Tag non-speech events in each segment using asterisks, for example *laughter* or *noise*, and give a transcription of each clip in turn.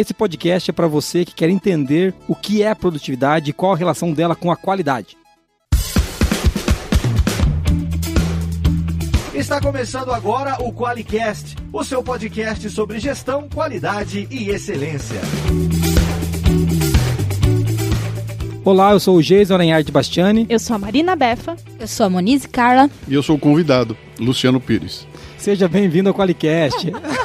Esse podcast é para você que quer entender o que é a produtividade e qual a relação dela com a qualidade. Está começando agora o QualiCast, o seu podcast sobre gestão, qualidade e excelência. Olá, eu sou o Geis Aranhard Bastiani. Eu sou a Marina Befa. Eu sou a Monize Carla. E eu sou o convidado, Luciano Pires. Seja bem-vindo ao QualiCast. *laughs*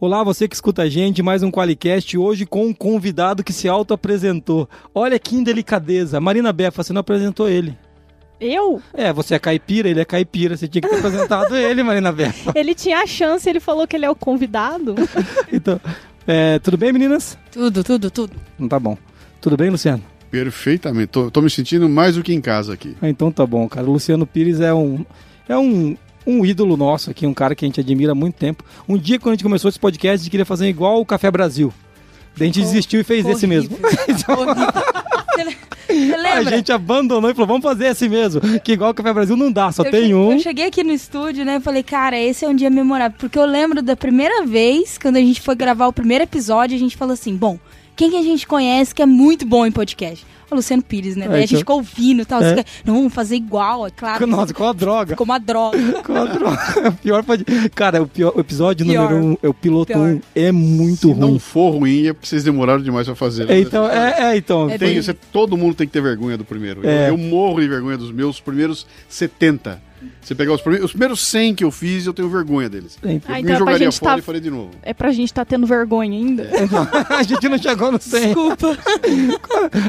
Olá, você que escuta a gente, mais um Qualicast, hoje com um convidado que se auto-apresentou. Olha que indelicadeza. Marina Befa, você não apresentou ele. Eu? É, você é caipira, ele é caipira, você tinha que ter apresentado *laughs* ele, Marina Befa. Ele tinha a chance, ele falou que ele é o convidado. *laughs* então, é, tudo bem, meninas? Tudo, tudo, tudo. Não tá bom. Tudo bem, Luciano? Perfeitamente. Tô, tô me sentindo mais do que em casa aqui. Ah, então tá bom, cara. O Luciano Pires é um. É um, um ídolo nosso aqui, um cara que a gente admira há muito tempo. Um dia, quando a gente começou esse podcast, a gente queria fazer igual o Café Brasil. Daí a gente desistiu e fez esse mesmo. *laughs* a gente abandonou e falou, vamos fazer esse mesmo. Que igual o Café Brasil não dá, só eu tem cheguei, um. Eu cheguei aqui no estúdio, né? Falei, cara, esse é um dia memorável. Porque eu lembro da primeira vez, quando a gente foi gravar o primeiro episódio, a gente falou assim: bom, quem que a gente conhece que é muito bom em podcast? O Luciano Pires, né? Daí É, a gente então- ficou ouvindo e tal. É. Fica, não, vamos fazer igual, é claro. Nossa, com a droga. Ficou uma droga. *laughs* Com a droga. O *laughs* pior pode. Cara, o, pior, o episódio Pior. número um, é o piloto Pior. 1, é muito Se ruim. não for ruim, é porque vocês demoraram demais pra fazer. né? É, então, é, é, então. É Tem, bem- você- todo mundo tem que ter vergonha do primeiro. Eu- É. Eu, morro de vergonha dos meus primeiros 70. Você pegar os primeiros, os primeiros 100 que eu fiz, eu tenho vergonha deles. É, então. Ah, eu então é me pra jogaria gente fora tá- e faria de novo. É pra gente estar tendo vergonha ainda. *laughs* a gente não chegou no 100. Desculpa.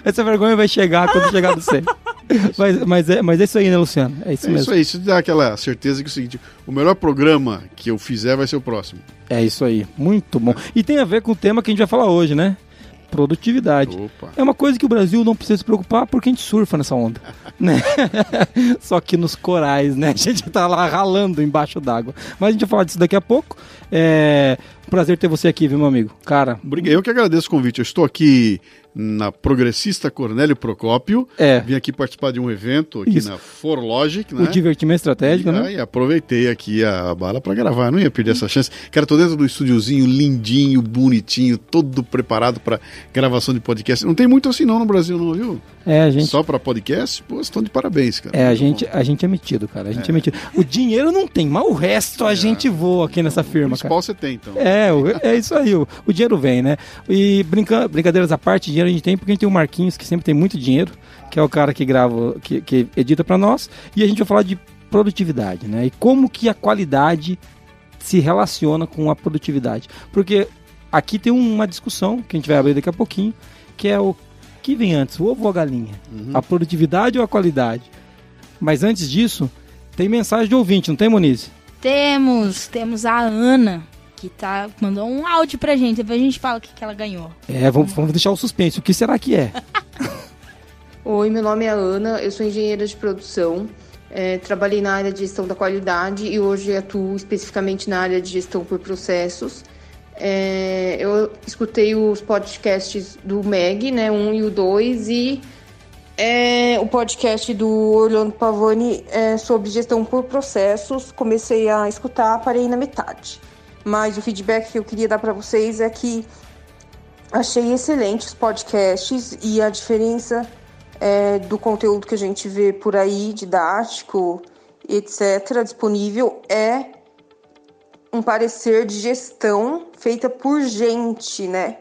Essa vergonha vai chegar quando chegar no 100. *laughs* mas, mas, é, mas é isso aí, né, Luciano? É isso É mesmo. isso aí, isso dá aquela certeza que é o seguinte: o melhor programa que eu fizer vai ser o próximo. É isso aí. Muito bom. E tem a ver com o tema que a gente vai falar hoje, né? Produtividade. Opa. É uma coisa que o Brasil não precisa se preocupar porque a gente surfa nessa onda. *laughs* né? *laughs* Só que nos corais, né? A gente tá lá ralando embaixo d'água. Mas a gente vai falar disso daqui a pouco. É prazer ter você aqui, viu, meu amigo? Cara, Obrigado. Eu que agradeço o convite. Eu estou aqui na Progressista Cornélio Procópio. é Vim aqui participar de um evento aqui Isso. na ForLogic, o né? divertimento estratégico, e, né? aí aproveitei aqui a bala pra gravar, não ia perder essa chance. Cara, tô dentro do estúdiozinho lindinho, bonitinho, todo preparado pra gravação de podcast. Não tem muito assim não no Brasil não, viu? É, a gente. Só pra podcast, pô, estão de parabéns, cara. É, a gente, bom. a gente é metido, cara. A gente é, metido. O dinheiro não tem, mas o resto a gente voa aqui nessa O firma, cara. principal você tem, então. É, o- é isso aí, o, o dinheiro vem, né? E brinca, brincadeiras à parte, dinheiro a gente tem porque a gente tem o Marquinhos, que sempre tem muito dinheiro, que é o cara que grava, que, que edita pra nós, e a gente vai falar de produtividade, né? E como que a qualidade se relaciona com a produtividade. Porque aqui tem uma discussão que a gente vai abrir daqui a pouquinho, que é o que vem antes, o ovo ou a galinha? Uhum. A produtividade ou a qualidade? Mas antes disso, tem mensagem de ouvinte, não tem, Monize? Temos, temos a Ana, que tá, mandou um áudio pra gente. Depois a gente fala o que, que ela ganhou. É, vamos, vamos deixar o suspense. O que será que é? *laughs* Oi, meu nome é Ana, eu sou engenheira de produção. É, trabalhei na área de gestão da qualidade e hoje atuo especificamente na área de gestão por processos. É, eu escutei os podcasts do MEG, né, um e o 2, e é, o podcast do Orlando Pavani é, sobre gestão por processos. Comecei a escutar, parei na metade. Mas o feedback que eu queria dar para vocês é que achei excelentes os podcasts e a diferença é, do conteúdo que a gente vê por aí, didático, etc., disponível, é um parecer de gestão feita por gente, né?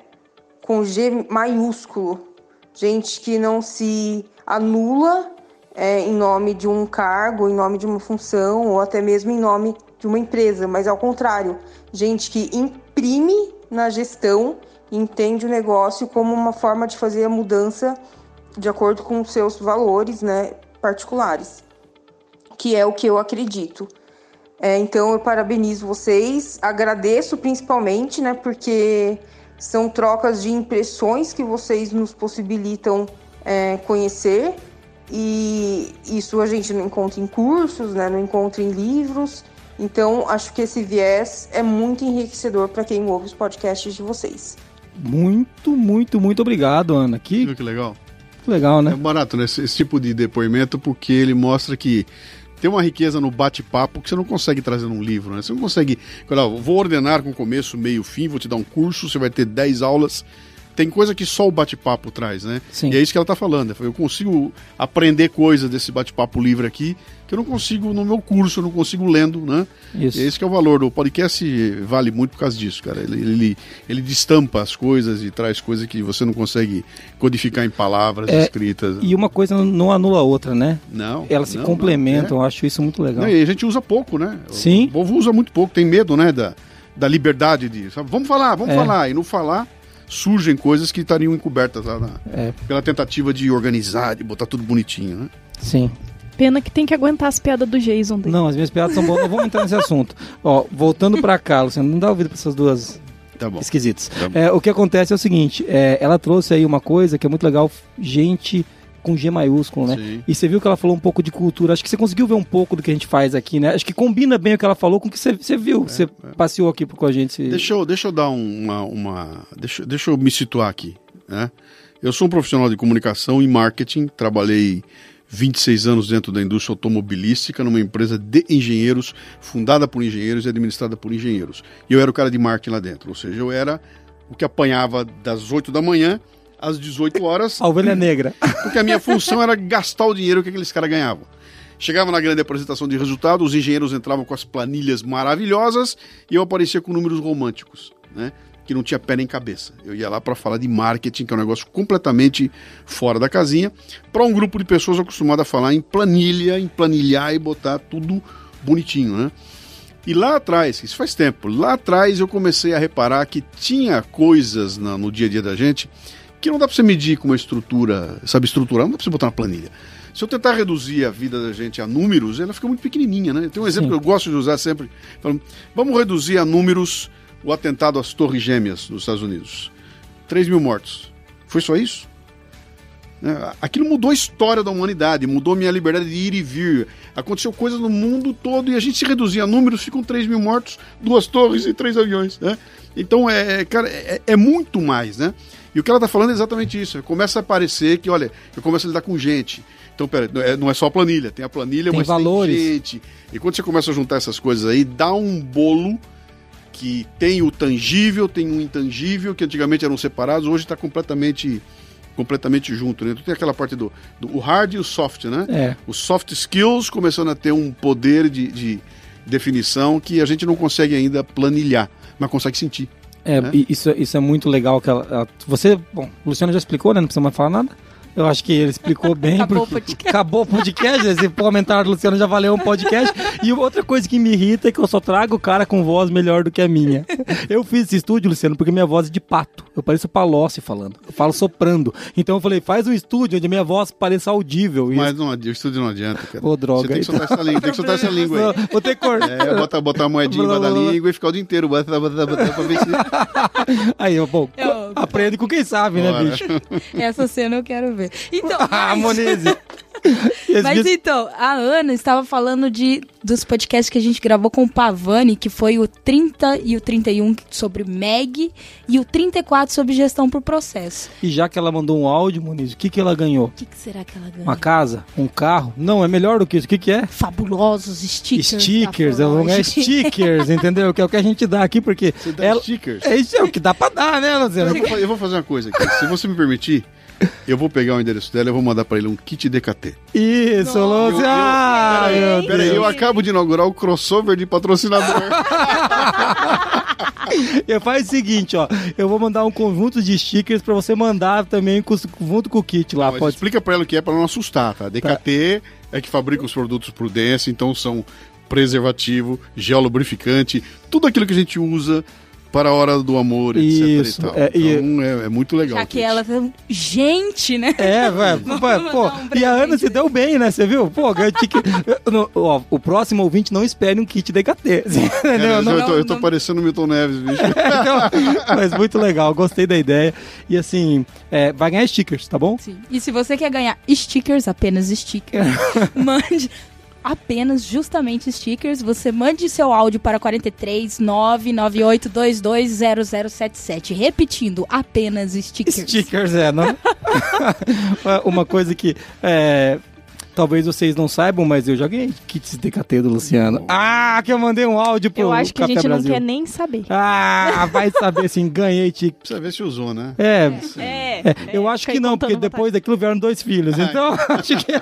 Com G maiúsculo. Gente que não se anula é, em nome de um cargo, em nome de uma função, ou até mesmo em nome de uma empresa, mas ao contrário, gente que imprime na gestão entende o negócio como uma forma de fazer a mudança de acordo com os seus valores né, particulares, que é o que eu acredito. É, então eu parabenizo vocês, agradeço principalmente, né, porque são trocas de impressões que vocês nos possibilitam é, conhecer e isso a gente não encontra em cursos, né, não encontra em livros. Então acho que esse viés é muito enriquecedor para quem ouve os podcasts de vocês. Muito, muito, muito obrigado, Ana. Que Viu que legal? Legal, É né? barato, né? Esse, esse tipo de depoimento, porque ele mostra que tem uma riqueza no bate-papo que você não consegue trazer num livro, né? Você não consegue. Olha, vou ordenar com começo, meio, fim, vou te dar um curso, você vai ter 10 aulas. Tem coisa que só o bate-papo traz, né? Sim. E é isso que ela tá falando. Eu consigo aprender coisas desse bate-papo livre aqui que eu não consigo no meu curso, eu não consigo lendo, né? Isso. E é esse que é o valor do podcast, vale muito por causa disso, cara. Ele, ele, ele destampa as coisas e traz coisas que você não consegue codificar em palavras É, escritas. E uma coisa não anula a outra, né? Não. Elas se não, complementam, não. eu acho isso muito É. legal. Não, e a gente usa pouco, né? Sim. O povo usa muito pouco, tem medo, né? Da, da liberdade de. sabe? Vamos falar, vamos É. falar. E no falar surgem coisas que estariam encobertas lá na- É, pela tentativa de organizar, de botar tudo bonitinho, né? sim. Pena que tem que aguentar as piadas do Jason dele. Não, as minhas piadas são boas, não vamos entrar nesse assunto. Ó, voltando pra cá, Luciano, não dá ouvido pra essas duas Tá bom. esquisitos. Tá. É, o que acontece é o seguinte, é, ela trouxe aí uma coisa que é muito legal, gente com G maiúsculo, né? Sim. E você viu que ela falou um pouco de cultura. Acho que você conseguiu ver um pouco do que a gente faz aqui, né? Acho que combina bem o que ela falou com o que você, você viu. você passeou aqui com a gente. Deixa eu, deixa eu dar um, uma. uma deixa, deixa eu me situar aqui. Né? Eu sou um profissional de comunicação e marketing, trabalhei 26 anos dentro da indústria automobilística, numa empresa de engenheiros, fundada por engenheiros e administrada por engenheiros. E eu era o cara de marketing lá dentro, ou seja, eu era o que apanhava das 8 da manhã às 18 horas, A ovelha negra. *laughs* porque a minha função era gastar o dinheiro que aqueles caras ganhavam. Chegava na grande apresentação de resultados, os engenheiros entravam com as planilhas maravilhosas e eu aparecia com números românticos, né? Que não tinha pé nem cabeça. Eu ia lá para falar de marketing, que é um negócio completamente fora da casinha, para um grupo de pessoas acostumado a falar em planilha, em planilhar e botar tudo bonitinho, né? E lá atrás, isso faz tempo, lá atrás eu comecei a reparar que tinha coisas no dia a dia da gente que não dá pra você medir com uma estrutura, sabe, estruturar, não dá pra você botar na planilha. Se eu tentar reduzir a vida da gente a números, ela fica muito pequenininha, né? Tem um exemplo Sim. que eu gosto de usar sempre. falando, Vamos reduzir a números o atentado às Torres Gêmeas dos Estados Unidos. 3 mil mortos. Foi só isso? Né? Aquilo mudou a história da humanidade, mudou minha liberdade de ir e vir. Aconteceu coisas no mundo todo e a gente se reduzia a números, ficam 3 mil mortos, duas torres e três aviões. Né? Então, é, é, cara, é, é muito mais, né? E o que ela está falando é exatamente isso. Começa a parecer que, olha, eu começo a lidar com gente. Então, pera, não é, é só a planilha, tem a planilha, Tem mas valores. tem gente. E quando você começa a juntar essas coisas aí, dá um bolo que tem o tangível, tem o intangível, que antigamente eram separados, hoje está completamente completamente junto, né? Tu tem aquela parte do, do o hard e o soft, né? É. Os soft skills começando a ter um poder de, de definição que a gente não consegue ainda planilhar, mas consegue sentir. É, né? isso, isso é muito legal. Que ela, ela- você, bom, o Luciano já explicou, né? Não precisa mais falar nada. Eu acho que ele explicou bem. Acabou porque- o podcast. Acabou o podcast. Esse comentário do Luciano já valeu um podcast. E outra coisa que me irrita é que eu só trago o cara com voz melhor do que a minha. Eu fiz esse estúdio, Luciano, porque minha voz é de pato. Eu pareço Palocci falando. Eu falo soprando. Então eu falei, faz um estúdio onde a minha voz pareça audível. E Mas não, o estúdio não adianta, cara. Ô, droga, Você tem que então. soltar essa língua, tem que soltar essa língua aí. Não, Vou ter que cortar. É, botar, botar a moedinha embaixo da língua e ficar o dia inteiro. Botar, botar, botar, pra ver se. Aí, bom, Eu- aprende com quem sabe, né, Bora. bicho? Essa cena eu quero ver. Então, *laughs* Ah, mas- Monize. *laughs* Mas então, a Ana estava falando de dos podcasts que a gente gravou com o Pavani, que foi o 30 e o 31 sobre Meg e o 34 sobre gestão por processo. E já que ela mandou um áudio, Moniz, o que, que ela ganhou? O que, que será que ela ganhou? Uma casa? Um carro? Não, é melhor do que isso. O que, que é? Fabulosos stickers. Stickers, da ela não ganha Forge. *laughs* stickers, entendeu? Que é o que a gente dá aqui, porque. Você dá ela- stickers. É isso é o que dá pra dar, né, Eu Luciano? vou, fa- eu vou fazer uma coisa aqui. Se você me permitir, eu vou pegar o endereço dela e vou mandar pra ele um kit DKT. Isso, Luciano! Ah, Peraí, peraí, eu acabo de inaugurar o crossover de patrocinador. *laughs* Eu faz o seguinte, ó. Eu vou mandar um conjunto de stickers pra você mandar também com- junto com o kit lá. Mas pode explica pra ela o que é pra não assustar, tá? DKT é que fabrica os produtos Prudência, então são preservativo, gel lubrificante, tudo aquilo que a gente usa para a hora do amor, etc. Isso, e tal. é, e- então é, é muito legal. Já que isso. ela tá... Gente, né? É, *laughs* velho. Pô, um e a Ana se deu bem, né? Você viu? Pô, ganhou ticket. No- ó, o próximo ouvinte não espere um kit DKT. *laughs* Entendeu? eu, Não- eu tô, eu tô não- parecendo o Milton Neves, *laughs* bicho. Então, mas muito legal, gostei da ideia. E assim, é, vai ganhar stickers, tá bom? Sim. E se você quer ganhar stickers, apenas stickers, mande apenas justamente stickers. Você mande seu áudio para 43 998220077. Repetindo, apenas stickers. Stickers, é, não? *laughs* Uma coisa que é, talvez vocês não saibam, mas eu já ganhei kits DKT do Luciano. Ah, que eu mandei um áudio pro Eu acho que Café a gente Brasil. não quer nem saber. Ah, vai saber sim, ganhei ticket. Precisa ver se usou, né? É, É, é, eu acho que não, porque depois daquilo vieram dois filhos. Então, *laughs* acho que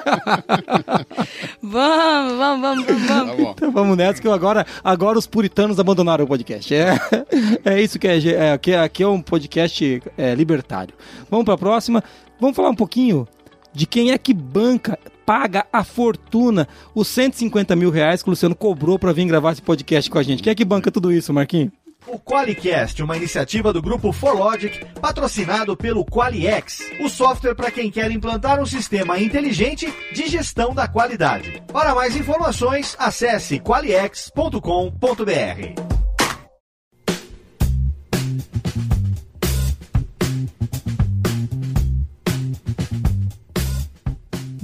Vamos, vamos, vamos, vamos, vamos. Tá bom. então vamos nessa, que eu agora, agora os puritanos abandonaram o podcast. É, *laughs* é isso que é, é, aqui, aqui é um podcast é, libertário. Vamos para a próxima. Vamos falar um pouquinho de quem é que banca, paga a fortuna, os 150 mil reais que o Luciano cobrou para vir gravar esse podcast com a gente. Quem é que banca tudo isso, Marquinhos? O Qualicast, uma iniciativa do grupo Forlogic, patrocinado pelo Qualiex, o software para quem quer implantar um sistema inteligente de gestão da qualidade. Para mais informações, acesse qualiex.com.br.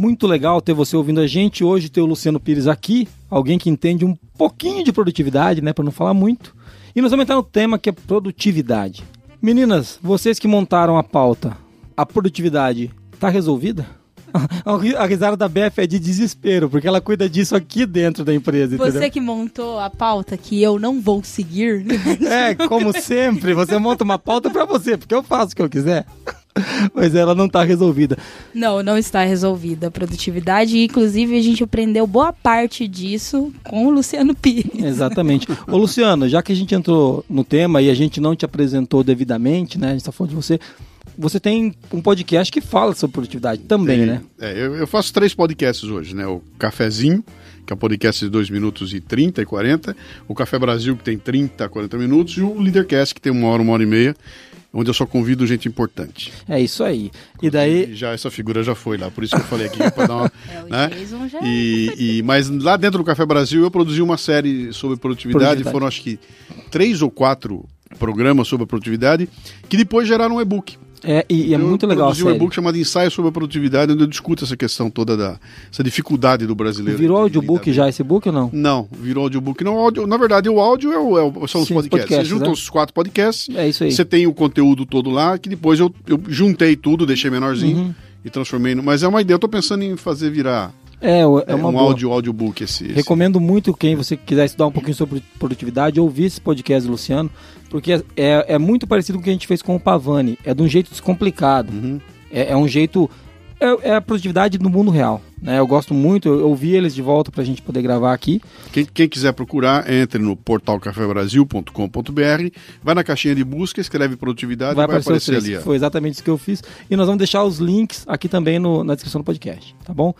Muito legal ter você ouvindo a gente. Hoje ter o Luciano Pires aqui, alguém que entende um pouquinho de produtividade, né, para não falar muito. E nós vamos entrar no tema que é produtividade. Meninas, vocês que montaram a pauta, a produtividade tá resolvida? *laughs* A risada da Beth é de desespero, porque ela cuida disso aqui dentro da empresa, Você entendeu? que montou a pauta que eu não vou seguir. *laughs* É, como sempre, você monta uma pauta pra você, porque eu faço o que eu quiser. *laughs* Mas ela não tá resolvida. Não, não está resolvida a produtividade. Inclusive, a gente aprendeu boa parte disso com o Luciano Pires. Exatamente. Ô Luciano, já que a gente entrou no tema e a gente não te apresentou devidamente, né? A gente tá falando de você. Você tem um podcast que fala sobre produtividade também, Tem- né? É, eu, eu faço três podcasts hoje, né? O Cafezinho, que é um podcast de 2 minutos e 30 e 40. O Café Brasil, que tem 30 a 40 minutos. E o Leadercast, que tem uma hora, uma hora e meia. Onde eu só convido gente importante. É isso aí. E daí, E já essa figura já foi lá, por isso que eu falei aqui, para dar uma. *laughs* *laughs* É, o né? Jason já... E, e- mas lá dentro do Café Brasil eu produzi uma série sobre produtividade, Produtividade. foram acho que três ou quatro programas sobre a produtividade, que depois geraram um e-book. É, e, e é Eu muito legal produzi um e-book chamado Ensaio sobre a Produtividade, onde eu discuto essa questão toda da essa dificuldade do brasileiro. Virou audiobook já esse book ou não? não, virou audiobook. Não, áudio, na verdade, o áudio é o- é o- são os Sim, podcasts. podcasts, Você junta né? os quatro podcasts, É isso aí. você tem o conteúdo todo lá, que depois eu, eu juntei tudo, deixei menorzinho Uhum. e transformei. No, mas é uma ideia, eu tô pensando em fazer virar É, é é, uma um boa. áudio, audiobook esse. esse. Recomendo muito quem você quiser estudar um pouquinho sobre produtividade, ouvir esse podcast do Luciano, porque é, é, é muito parecido com o que a gente fez com o Pavani. É de um jeito descomplicado. Uhum. É, é um jeito. É, é a produtividade no mundo real. Né? Eu gosto muito, eu, eu ouvi eles de volta pra gente poder gravar aqui. Quem, quem quiser procurar, entre no portal cafebrasil.com.br, vai na caixinha de busca, escreve produtividade vai e vai aparecer, aparecer ali. Foi exatamente isso que eu fiz. E nós vamos deixar os links aqui também no- na descrição do podcast, tá bom?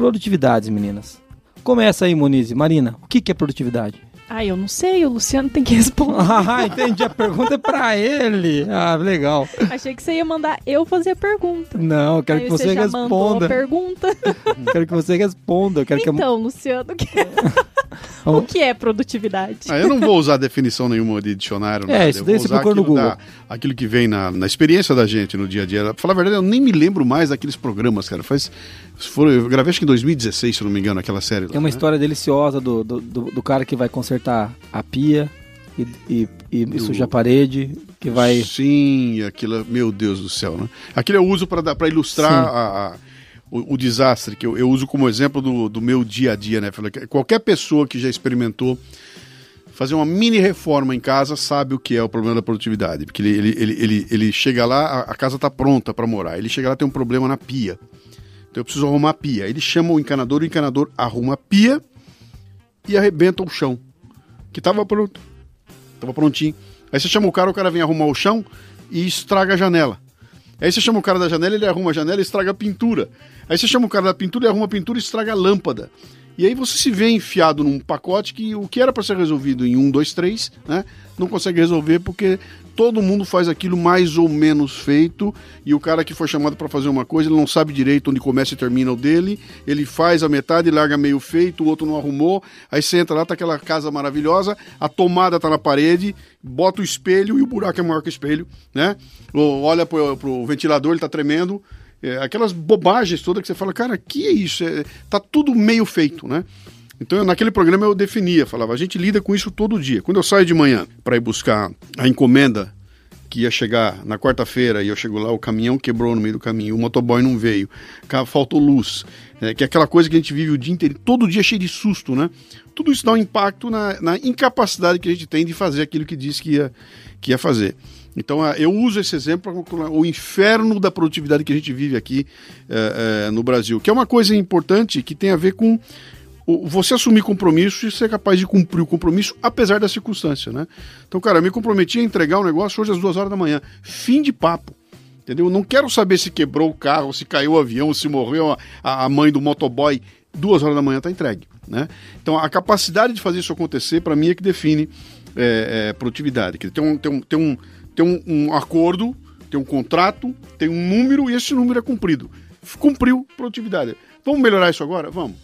Produtividades, meninas. Começa aí, Monize. Marina, o que, que é produtividade? Ah, eu não sei, o Luciano tem que responder. *laughs* Ah, entendi. A pergunta é pra ele. Ah, legal. Achei que você ia mandar eu fazer a pergunta. Não, eu quero Aí que você, já mandou a responda. pergunta. *laughs* Quero que você responda. Que Então, Luciano, que é, *laughs* o que é produtividade? Ah, eu não vou usar definição nenhuma de dicionário. É, nada. isso Eu daí vou você procura no aquilo Google. da- aquilo que vem na, na experiência da gente no dia a dia. Pra falar a verdade, eu nem me lembro mais daqueles programas, cara. Faz, foram, eu gravei acho que em 2016, se não me engano, aquela série. lá, É uma né? história deliciosa do, do, do, do cara que vai consertar a pia e, e, e Do- suja a parede, que vai... Sim, aquilo, meu Deus do céu, né? Aquilo eu uso para ilustrar Sim. a- a- o, o desastre, que eu, eu uso como exemplo do, do meu dia a dia, né? Qualquer pessoa que já experimentou fazer uma mini reforma em casa sabe o que é o problema da produtividade. Porque ele, ele, ele, ele, ele chega lá, a, a casa está pronta para morar. Ele chega lá tem um problema na pia. Então eu preciso arrumar a pia. Ele chama o encanador, o encanador arruma a pia e arrebenta o chão. Que estava pronto. Tava prontinho. Aí você chama o cara, o cara vem arrumar o chão e estraga a janela. Aí você chama o cara da janela, ele arruma a janela e estraga a pintura. Aí você chama o cara da pintura, ele arruma a pintura e estraga a lâmpada. E aí você se vê enfiado num pacote que o que era para ser resolvido em um, dois, três, né? Não consegue resolver porque todo mundo faz aquilo mais ou menos feito e o cara que foi chamado para fazer uma coisa, ele não sabe direito onde começa e termina o dele, ele faz a metade larga meio feito, o outro não arrumou, aí você entra lá, tá aquela casa maravilhosa, a tomada tá na parede, bota o espelho e o buraco é maior que o espelho, né? Olha pro, pro ventilador, ele tá tremendo, É, aquelas bobagens todas que você fala, cara, que é isso? É, tá tudo meio feito, né? Então, eu, naquele programa eu definia, falava, a gente lida com isso todo dia. Quando eu saio de manhã para ir buscar a encomenda que ia chegar na quarta-feira e eu chego lá, o caminhão quebrou no meio do caminho, o motoboy não veio, faltou luz, é, que é aquela coisa que a gente vive o dia inteiro, todo dia cheio de susto, né? Tudo isso dá um impacto na, na incapacidade que a gente tem de fazer aquilo que disse que ia, que ia fazer. Então eu uso esse exemplo para o inferno da produtividade que a gente vive aqui é, é, no Brasil, que é uma coisa importante que tem a ver com você assumir compromisso e ser capaz de cumprir o compromisso apesar da circunstância, né? Então, cara, eu me comprometi a entregar o um negócio hoje às duas horas da manhã. Fim de papo. Entendeu? Eu não quero saber se quebrou o carro, se caiu o avião, se morreu a, a mãe do motoboy. Duas horas da manhã está entregue. Né? Então, a capacidade de fazer isso acontecer, para mim, é que define é, é, produtividade. Tem um, tem um, tem um, tem um, um acordo, tem um contrato, tem um número e esse número é cumprido. Cumpriu produtividade. Vamos melhorar isso agora? Vamos.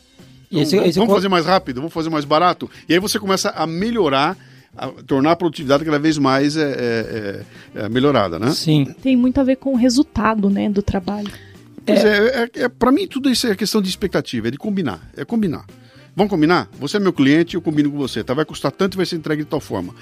Esse, esse vamos fazer mais rápido, vamos fazer mais barato. E aí você começa a melhorar a tornar a produtividade cada vez mais é, é, é, é, melhorada, né? Sim. Tem muito a ver com o resultado, né, do trabalho. Pois é, é, é, é para mim tudo isso é questão de expectativa, é de combinar, é combinar. Vamos combinar? Você é meu cliente, eu combino com você, tá? Vai custar tanto e vai ser entregue de tal forma.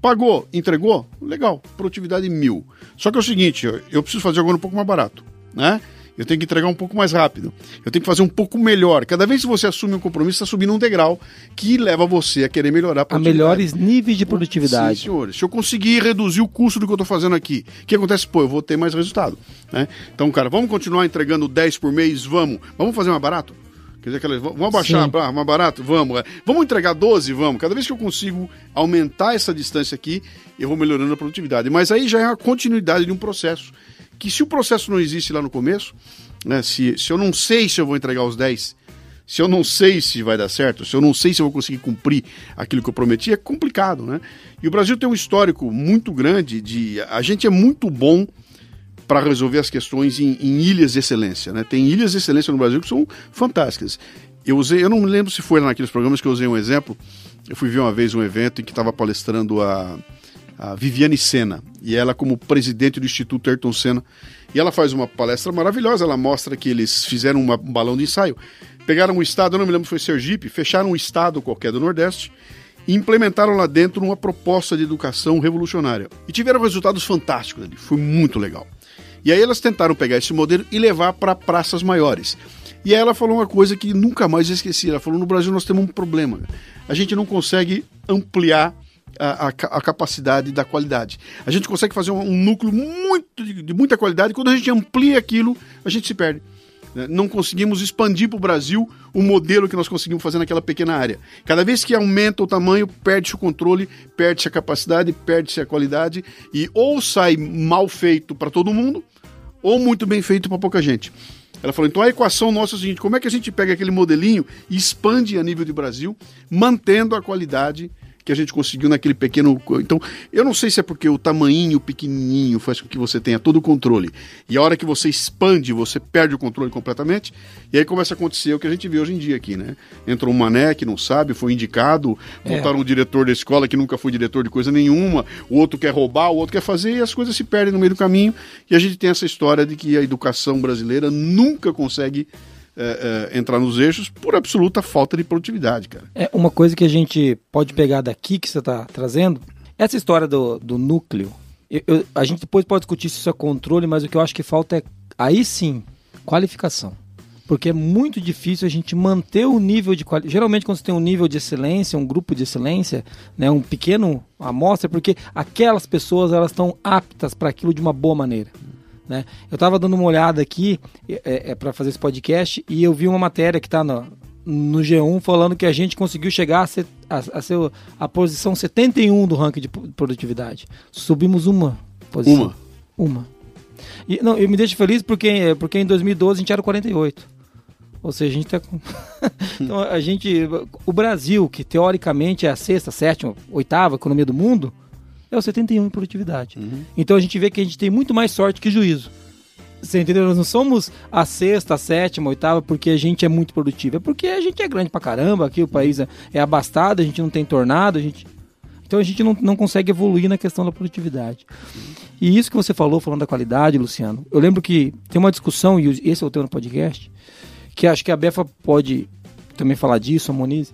Pagou, entregou? Legal, produtividade mil. Só que é o seguinte, eu preciso fazer agora um pouco mais barato, né? eu tenho que entregar um pouco mais rápido, eu tenho que fazer um pouco melhor. Cada vez que você assume um compromisso, está subindo um degrau que leva você a querer melhorar a, a melhores níveis de produtividade. Sim, senhores. Se eu conseguir reduzir o custo do que eu estou fazendo aqui, o que acontece? Pô, eu vou ter mais resultado. Né? Então, cara, vamos continuar entregando 10 por mês? Vamos. Vamos fazer mais barato? Quer dizer, aquelas, vamos abaixar ah, mais barato? Vamos. É. Vamos entregar 12? Vamos. Cada vez que eu consigo aumentar essa distância aqui, eu vou melhorando a produtividade. Mas aí já é a continuidade de um processo que se o processo não existe lá no começo, né, se, se eu não sei se eu vou entregar os 10, se eu não sei se vai dar certo, se eu não sei se eu vou conseguir cumprir aquilo que eu prometi, é complicado, né? E o Brasil tem um histórico muito grande de. A gente é muito bom para resolver as questões em, em, ilhas de excelência, né? Tem ilhas de excelência no Brasil que são fantásticas. Eu usei, eu não me lembro se foi naqueles programas que eu usei um exemplo. Eu fui ver uma vez um evento em que estava palestrando a a Viviane Senna, e ela como presidente do Instituto Ayrton Senna. E ela faz uma palestra maravilhosa, ela mostra que eles fizeram uma, um balão de ensaio, pegaram um estado, eu não me lembro se foi Sergipe, fecharam um estado qualquer do Nordeste e implementaram lá dentro uma proposta de educação revolucionária. E tiveram resultados fantásticos ali, foi muito legal. E aí elas tentaram pegar esse modelo e levar para praças maiores. E aí ela falou uma coisa que nunca mais esqueci. Ela falou: no Brasil nós temos um problema. A gente não consegue ampliar a, a, a, capacidade da qualidade. A gente consegue fazer um, um núcleo muito de, de, muita qualidade, quando a gente amplia aquilo, a gente se perde. Né? Não conseguimos expandir para o Brasil o modelo que nós conseguimos fazer naquela pequena área. Cada vez que aumenta o tamanho, perde-se o controle, perde-se a capacidade, perde-se a qualidade, e ou sai mal feito para todo mundo, ou muito bem feito para pouca gente. Ela falou: então a equação nossa é o seguinte: como é que a gente pega aquele modelinho e expande a nível de Brasil, mantendo a qualidade que a gente conseguiu naquele pequeno. Então, eu não sei se é porque o tamanho pequenininho faz com que você tenha todo o controle. E a hora que você expande, você perde o controle completamente. E aí começa a acontecer o que a gente vê hoje em dia aqui, né? Entrou um mané que não sabe, foi indicado, é. botaram um diretor da escola que nunca foi diretor de coisa nenhuma, o outro quer roubar, o outro quer fazer, e as coisas se perdem no meio do caminho. E a gente tem essa história de que a educação brasileira nunca consegue é, é, entrar nos eixos por absoluta falta de produtividade, cara. É uma coisa que a gente pode pegar daqui que você está trazendo. Essa história do, do núcleo, eu, eu, a gente depois pode discutir se isso é controle, mas o que eu acho que falta é, aí sim, qualificação. Porque é muito difícil a gente manter o nível de qualidade. Geralmente, quando você tem um nível de excelência, um grupo de excelência, né, um pequeno amostra, porque aquelas pessoas elas estão aptas para aquilo de uma boa maneira. Né? Eu estava dando uma olhada aqui é, é para fazer esse podcast e eu vi uma matéria que está no, no G1 falando que a gente conseguiu chegar a ser a, a, ser a posição 71 do ranking de produtividade. Subimos uma posição. Uma. Uma. E, não, eu me deixo feliz porque, porque em 2012 a gente era 48. Ou seja, a gente tá com. *laughs* então, a gente. O Brasil, que teoricamente é a sexta, sétima, oitava economia do mundo, é o 71 em produtividade. Uhum. Então a gente vê que a gente tem muito mais sorte que juízo. Você entendeu? Nós não somos a sexta, a sétima, a oitava porque a gente é muito produtivo. É porque a gente é grande pra caramba, aqui o país é, abastado, a gente não tem tornado, a gente. Então a gente não, não consegue evoluir na questão da produtividade. E isso que você falou, falando da qualidade, Luciano, eu lembro que tem uma discussão, e esse é o tema no podcast, que acho que a Befa pode também falar disso, a Moniz.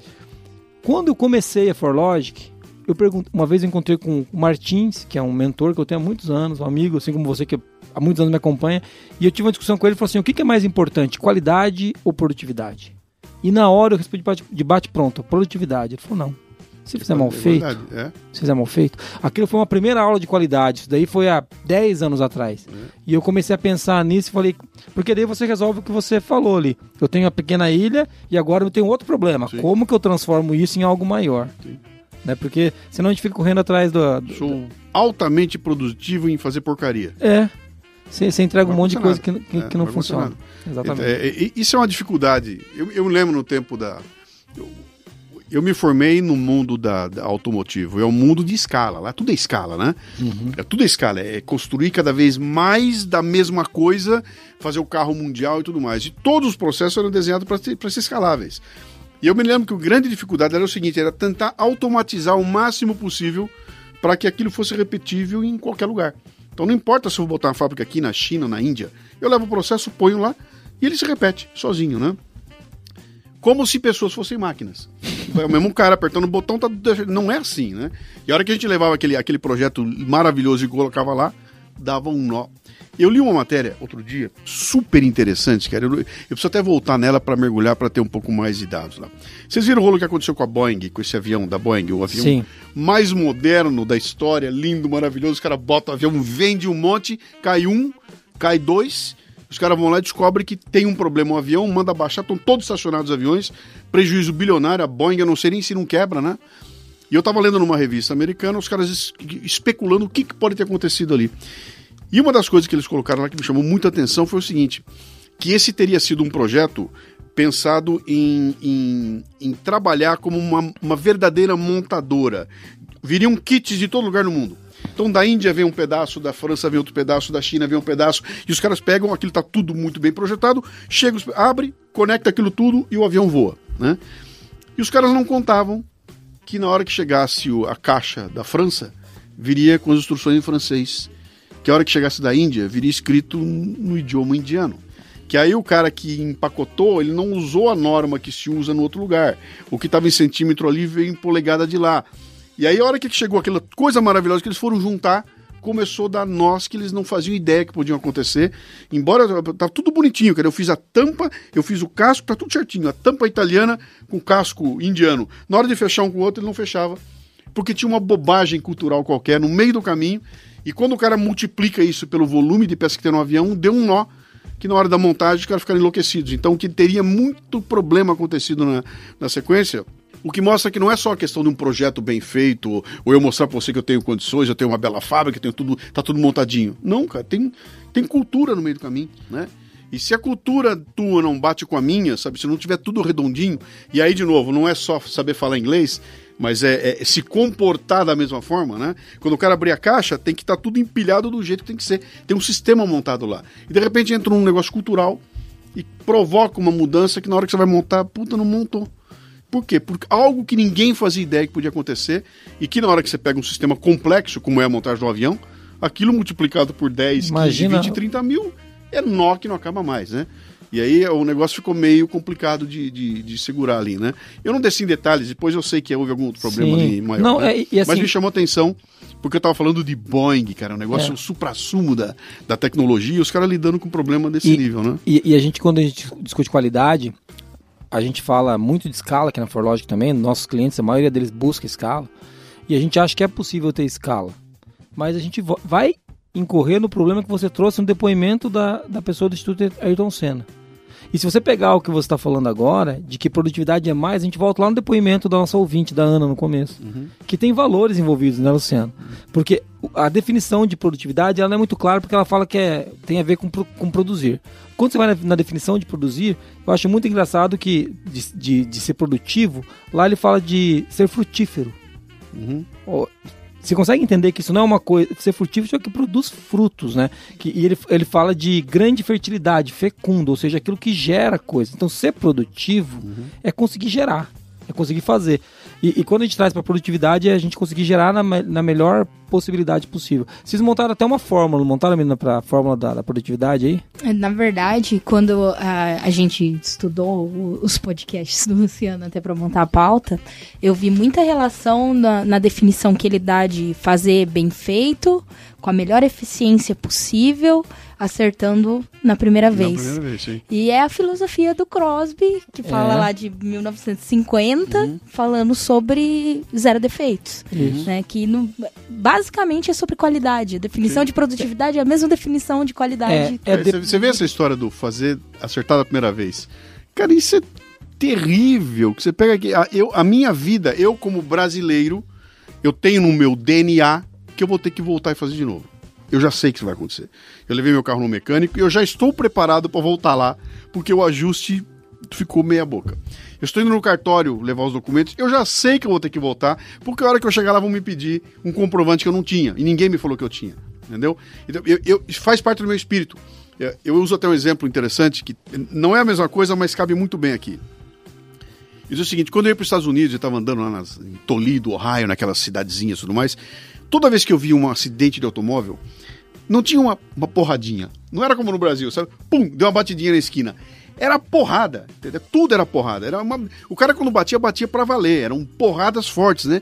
Quando eu comecei a ForLogic, eu pergunto, uma vez eu encontrei com o Martins, que é um mentor que eu tenho há muitos anos, um amigo, assim como você que há muitos anos me acompanha, e eu tive uma discussão com ele e falou assim: o que, que é mais importante, qualidade ou produtividade? E na hora eu respondi de bate pronto, produtividade. Ele falou: não. Se fizer mal feito, é. se fizer mal feito. Aquilo foi uma primeira aula de qualidade. Isso daí foi há 10 anos atrás. É. E eu comecei a pensar nisso e falei, porque daí você resolve o que você falou ali. Eu tenho uma pequena ilha e agora eu tenho outro problema. Sim. Como que eu transformo isso em algo maior? Sim. Né? Porque senão a gente fica correndo atrás do. do Sou altamente produtivo em fazer porcaria. É. Você, você entrega um monte de coisa que, que, é, que não funciona. Exatamente. É, é, isso é uma dificuldade. Eu, eu lembro no tempo da. Eu, eu me formei no mundo da, da, automotivo. É um mundo de escala. Lá tudo é escala, né? Uhum. É tudo é escala. É construir cada vez mais da mesma coisa, fazer o carro mundial e tudo mais. E todos os processos eram desenhados para ser escaláveis. E eu me lembro que a grande dificuldade era o seguinte: era tentar automatizar o máximo possível para que aquilo fosse repetível em qualquer lugar. Então não importa se eu vou botar uma fábrica aqui na China, na Índia, eu levo o processo, ponho lá e ele se repete sozinho, né? Como se pessoas fossem máquinas. É o mesmo cara apertando o botão, tá, não é assim, né? E a hora que a gente levava aquele, aquele projeto maravilhoso e colocava lá, dava um nó. Eu li uma matéria outro dia, super interessante, cara. Eu, eu preciso até voltar nela para mergulhar para ter um pouco mais de dados lá. Vocês viram o rolo que aconteceu com a Boeing, com esse avião da Boeing, o avião Sim. mais moderno da história, lindo, maravilhoso. Os caras botam o avião, vende um monte, cai um, cai dois. Os caras vão lá e descobrem que tem um problema o avião, manda baixar, estão todos estacionados os aviões, prejuízo bilionário, a Boeing, eu não sei nem se não quebra, né? E eu estava lendo numa revista americana, os caras especulando o que, que pode ter acontecido ali. E uma das coisas que eles colocaram lá que me chamou muita atenção foi o seguinte: que esse teria sido um projeto pensado em, em, em trabalhar como uma, uma verdadeira montadora. Viriam kits de todo lugar no mundo. Então da Índia vem um pedaço, da França vem outro pedaço, da China vem um pedaço, e os caras pegam, aquilo está tudo muito bem projetado, chega, abre, conecta aquilo tudo e o avião voa. Né? E os caras não contavam que na hora que chegasse a caixa da França, viria com as instruções em francês que a hora que chegasse da Índia, viria escrito no idioma indiano. Que aí o cara que empacotou, ele não usou a norma que se usa no outro lugar. O que estava em centímetro ali veio em polegada de lá. E aí a hora que chegou aquela coisa maravilhosa que eles foram juntar, começou a dar nós que eles não faziam ideia que podiam acontecer. Embora tá tudo bonitinho, cara. Eu fiz a tampa, eu fiz o casco, tá tudo certinho. A tampa italiana com casco indiano. Na hora de fechar um com o outro, ele não fechava. Porque tinha uma bobagem cultural qualquer no meio do caminho e quando o cara multiplica isso pelo volume de peça que tem no avião, deu um nó que na hora da montagem os caras ficaram enlouquecidos. Então, que teria muito problema acontecido na, na sequência, o que mostra que não é só a questão de um projeto bem feito, ou eu mostrar para você que eu tenho condições, eu tenho uma bela fábrica, tenho tudo, tá tudo montadinho. Não, cara, tem, tem cultura no meio do caminho, né? E se a cultura tua não bate com a minha, sabe? Se não tiver tudo redondinho, e aí, de novo, não é só saber falar inglês, mas é, é, se comportar da mesma forma, né? Quando o cara abrir a caixa, tem que estar tá tudo empilhado do jeito que tem que ser. Tem um sistema montado lá. E de repente entra um negócio cultural e provoca uma mudança que na hora que você vai montar, puta, não montou. Por quê? Porque algo que ninguém fazia ideia que podia acontecer e que na hora que você pega um sistema complexo, como é a montagem do avião, aquilo multiplicado por 10, Imagina... 15, 20, 30 mil é nó que não acaba mais, né? E aí o negócio ficou meio complicado de, de, de, segurar ali, né? Eu não desci em detalhes, depois eu sei que houve algum outro problema Sim. ali maior. Não, né? é, assim... Mas me chamou atenção, porque eu tava falando de Boeing, cara, um negócio é. supra-sumo da, da tecnologia, e os caras lidando com um problema desse e, nível, né? E, e, a gente, quando a gente discute qualidade, a gente fala muito de escala aqui na ForLogic também, nossos clientes, a maioria deles busca escala, e a gente acha que é possível ter escala. Mas a gente vai incorrer no problema que você trouxe no depoimento da, da pessoa do Instituto Ayrton Senna. E se você pegar o que você está falando agora, de que produtividade é mais, a gente volta lá no depoimento da nossa ouvinte, da Ana, no começo, uhum. que tem valores envolvidos, né, Luciano? Porque a definição de produtividade ela não é muito clara, porque ela fala que é, tem a ver com, com produzir. Quando você vai na, na definição de produzir, eu acho muito engraçado que de, de, de ser produtivo, lá ele fala de ser frutífero. Uhum. Você consegue entender que isso não é uma coisa. Ser furtivo é que produz frutos, né? Que, e ele, ele fala de grande fertilidade, fecundo, ou seja, aquilo que gera coisa. Então, ser produtivo uhum. é conseguir gerar, é conseguir fazer. E, e quando a gente traz para produtividade, é a gente conseguir gerar na, na melhor possibilidade possível. Vocês montaram até uma fórmula, montaram, menina, para a fórmula da, da produtividade aí? Na verdade, quando a, a gente estudou os podcasts do Luciano até para montar a pauta, eu vi muita relação na, na definição que ele dá de fazer bem feito, com a melhor eficiência possível, acertando na primeira Na vez. primeira vez, sim. E é a filosofia do Crosby, que fala É. lá de 1950, falando sobre zero defeitos. Isso. Né, que no- basicamente é sobre qualidade. A definição de produtividade é a mesma definição de qualidade. É, É, de- você, você vê essa história do fazer acertar da primeira vez? Cara, isso é terrível. Que você pega aqui. A, eu, a minha vida, eu como brasileiro, eu tenho no meu DNA que eu vou ter que voltar e fazer de novo. Eu já sei que isso vai acontecer. Eu levei meu carro no mecânico e eu já estou preparado para voltar lá, porque o ajuste ficou meia boca. Eu estou indo no cartório levar os documentos, eu já sei que eu vou ter que voltar, porque a hora que eu chegar lá vão me pedir um comprovante que eu não tinha, e ninguém me falou que eu tinha, entendeu? Então, eu, eu- faz parte do meu espírito. Eu, eu uso até um exemplo interessante, que não é a mesma coisa, mas cabe muito bem aqui. Isso é o seguinte, quando eu ia para os Estados Unidos, eu estava andando lá nas, em Toledo, Ohio, naquelas cidadezinhas e tudo mais, toda vez que eu via um acidente de automóvel, não tinha uma, uma porradinha. Não era como no Brasil, sabe? Pum, deu uma batidinha na esquina. Era porrada, entendeu? Tudo era porrada. Era uma... O cara quando batia, batia pra valer. Eram porradas fortes, né?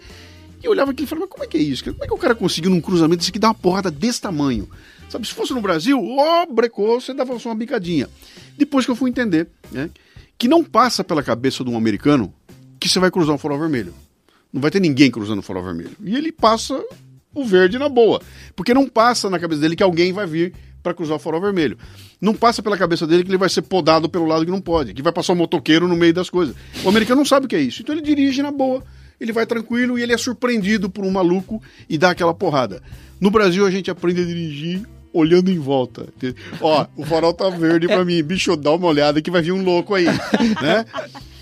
E eu olhava aquilo e falava, mas como é que é isso? Como é que o cara conseguiu num cruzamento desse aqui dar uma porrada desse tamanho? Sabe, se fosse no Brasil, ó, brecou, você dava só uma bicadinha. Depois que eu fui entender, né? Que não passa pela cabeça de um americano que você vai cruzar um farol vermelho. Não vai ter ninguém cruzando o farol vermelho. E ele passa o verde na boa. Porque não passa na cabeça dele que alguém vai vir para cruzar o farol vermelho. Não passa pela cabeça dele que ele vai ser podado pelo lado que não pode, que vai passar um motoqueiro no meio das coisas. O americano não sabe o que é isso. Então ele dirige na boa. Ele vai tranquilo e ele é surpreendido por um maluco e dá aquela porrada. No Brasil a gente aprende a dirigir olhando em volta. Ó, o farol tá verde pra mim. Bicho, dá uma olhada que vai vir um louco aí, né?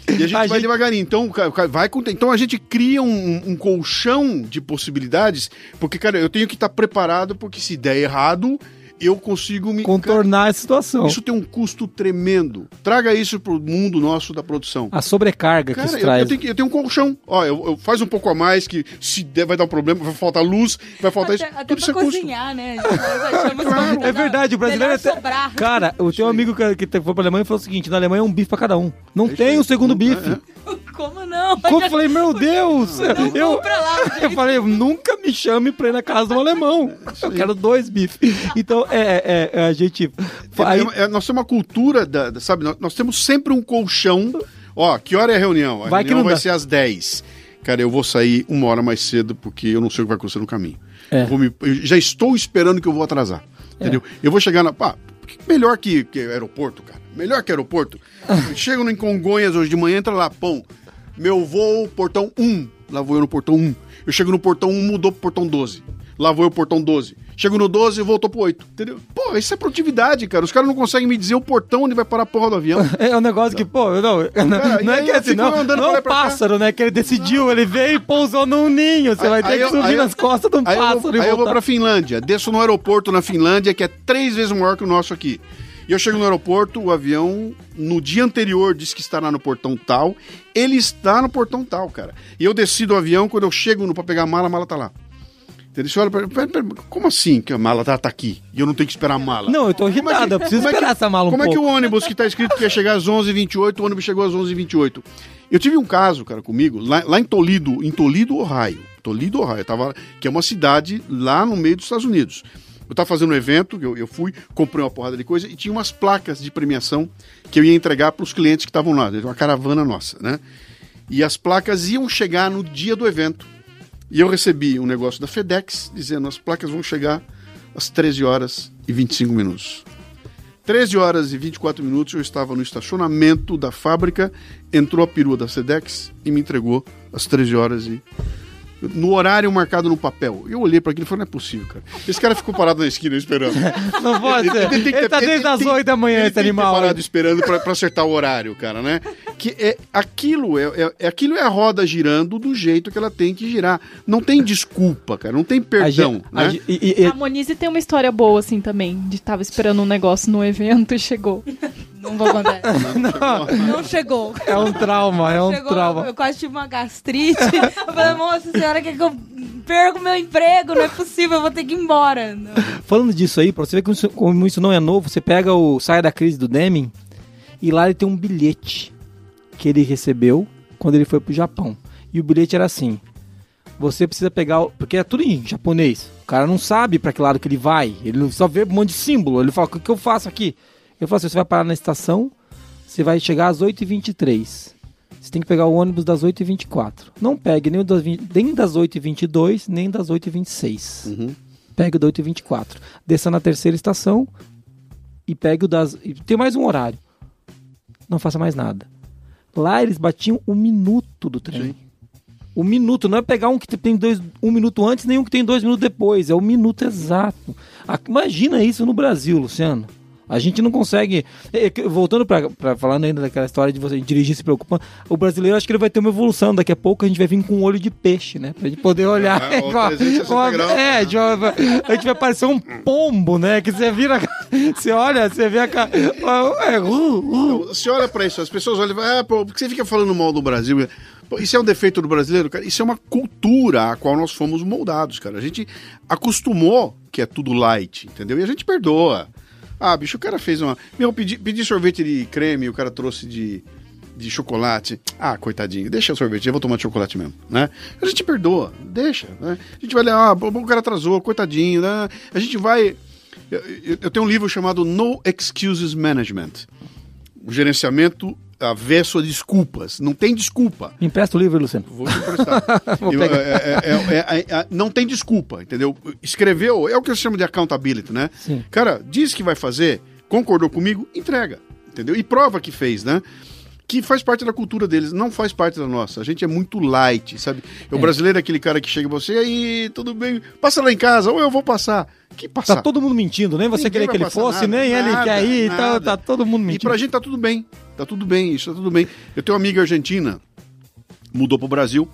E a gente A vai gente- devagarinho. Então, vai com- então a gente cria um, um colchão de possibilidades, porque, cara, eu tenho que estar preparado, porque se der errado, eu consigo me. contornar a situação. Isso tem um custo tremendo. Traga isso pro mundo nosso da produção. A sobrecarga que Cara, isso eu, traz. eu tenho, que- eu tenho um colchão. Ó, eu, eu faz um pouco a mais, que se der vai dar um problema, vai faltar luz, vai faltar Até, isso. até Tudo isso é custo. cozinhar, né? Nós achamos que É verdade, o brasileiro é até... sobrar. Cara, eu tenho um amigo que, que foi pra Alemanha e falou o seguinte: na Alemanha é um bife pra cada um. Não isso tem o segundo Não- bife. é, Como não? Como eu falei, meu Deus! eu, vou pra lá, eu falei, nunca me chame pra ir na casa do alemão. Eu quero dois bifes. Então, é, é, é, a gente. Aí, É, é, nós temos uma cultura, da, da- sabe? Nós, nós temos sempre um colchão. Ó, que hora é a reunião? A Vai que reunião não vai dá. ser às 10. Cara, eu vou sair uma hora mais cedo porque eu não sei o que vai acontecer no caminho. É. Me- eu já estou esperando que eu vou atrasar. Entendeu? Eu vou chegar na. Pá, melhor que, que aeroporto, cara. Melhor que aeroporto. *laughs* Chego no em Congonhas hoje de manhã, entra lá, pão. Meu voo, portão 1. Lá vou eu no portão 1. Eu chego no portão 1, mudou pro portão 12. Lá vou eu portão 12. Chego no 12 e voltou pro 8. Entendeu? Pô, isso é produtividade, cara. Os caras não conseguem me dizer o portão onde vai parar a porra do avião. *laughs* é um negócio que, pô, não, não, e não é aí que eu assim, não, não é e pra cá. pássaro, né? Que ele decidiu, ele veio e pousou num ninho. Você vai ter Aí que eu- subir aí eu- nas costas de um Aí eu, pássaro vou, e aí eu vou voltar. pra Finlândia. Desço no aeroporto na Finlândia, que é três vezes maior que o nosso aqui. E eu chego no aeroporto, o avião, no dia anterior, diz que estará no portão tal. Ele está no portão tal, cara. E eu desci do avião, quando eu chego no, pra pegar a mala, a mala tá lá. Você olha pra pera, pera, como assim que a mala tá, tá aqui? E eu não tenho que esperar a mala? Não, eu tô Como é irritado, eu preciso como é esperar essa mala um Como é que pouco. o ônibus que tá escrito que ia chegar às 11h28, o ônibus chegou às 11h28? Eu tive um caso, cara, comigo, lá, lá em Toledo, em Toledo, Ohio. Toledo, Ohio, tava, que é uma cidade lá no meio dos Estados Unidos. Eu tava fazendo um evento, eu, eu fui, comprei uma porrada de coisa e tinha umas placas de premiação que eu ia entregar para os clientes que estavam lá, uma caravana nossa, né? E as placas iam chegar no dia do evento. E eu recebi um negócio da FedEx dizendo as placas vão chegar às 13 horas e 25 minutos. 13 horas e 24 minutos eu estava no estacionamento da fábrica, entrou a perua da FedEx e me entregou às 13 horas e no horário marcado no papel. Eu olhei para aquilo e falei, não é possível, cara. Esse cara ficou parado na esquina esperando. *laughs* Não pode que Ele ter- tá desde as 8 da manhã, ele esse animal. parado esperando pra, pra acertar o horário, cara, né? Que é aquilo é, é- é- aquilo é a roda girando do jeito que ela tem que girar. Não tem desculpa, cara. Não tem A perdão, a né? e- e- e- A Monize tem uma história boa, assim, também. De tava esperando um negócio no evento e chegou. Não vou contar. *laughs* Não, Não chegou. é um trauma, é um Chegou, trauma. Eu quase tive uma gastrite. *laughs* Eu falei, moça, senhora quer que eu perco meu emprego? Não é possível, eu vou ter que ir embora. Não. Falando disso aí, pra você ver como isso, como isso não é novo, você pega o Saia da Crise do Deming e lá ele tem um bilhete que ele recebeu quando ele foi pro Japão. E o bilhete era assim: você precisa pegar. o- Porque é tudo em japonês. O cara não sabe pra que lado que ele vai. Ele só vê um monte de símbolo. Ele fala: o que eu faço aqui? Eu falo assim: você vai parar na estação, você vai chegar às 8h23. Você tem que pegar o ônibus das 8h24. Não pegue nem, das 20 nem das 8h22, nem das 8h26 Uhum. pegue o da 8 e 24 desça na terceira estação e pegue o das. tem mais um horário. Não faça mais nada. Lá eles batiam o minuto do trem. Sim. O minuto, não é pegar um que tem dois, um minuto antes, nem um que tem dois minutos depois. É o minuto exato. Imagina isso no Brasil, Luciano. A gente não consegue. é, que- Voltando pra falando ainda daquela história de você dirigir se preocupando, o brasileiro acho que ele vai ter uma evolução. Daqui a pouco a gente vai vir com um olho de peixe, né? Pra gente poder olhar. *laughs* Ó, 360 Uma- graus. é, de uma- a gente vai parecer um pombo, né? Que você vira. *laughs* Você olha, você vê a cara. É, uh, uh. Você olha pra isso, as pessoas olham e ah, pô, por que você fica falando mal do Brasil? Isso é um defeito do brasileiro, cara. Isso é uma cultura a qual nós fomos moldados, cara. A gente acostumou que é tudo light, entendeu? E a gente perdoa. Ah, bicho, o cara fez uma. Meu, pedi, pedi sorvete de creme, o cara trouxe de, de chocolate. Ah, coitadinho, deixa o sorvete, eu vou tomar de chocolate mesmo, né? A gente perdoa, deixa, né? A gente vai lá, ah, o cara atrasou, coitadinho, né? A gente vai. Eu, eu- eu tenho um livro chamado No Excuses Management o gerenciamento avesso a desculpas. Não tem desculpa. Me empresta o livro, Luciano. Vou te emprestar. *laughs* Vou Eu, pegar. é, é, é, é, é, não tem desculpa, entendeu? Escreveu, é o que eu chamo de accountability, né? Sim. Cara, diz que vai fazer, concordou comigo, entrega, entendeu? E prova que fez, né? Que faz parte da cultura deles, não faz parte da nossa. A gente é muito light, sabe? O É. brasileiro é aquele cara que chega em você, aí, tudo bem, passa lá em casa, ou eu vou passar. Que passar? Tá todo mundo mentindo, nem você Ninguém queria que ele fosse, nada, nem ele nada, quer ir, tá, tá todo mundo E mentindo. pra gente tá tudo bem. Tá tudo bem, isso tá tudo bem. Eu tenho uma amiga argentina, mudou pro Brasil.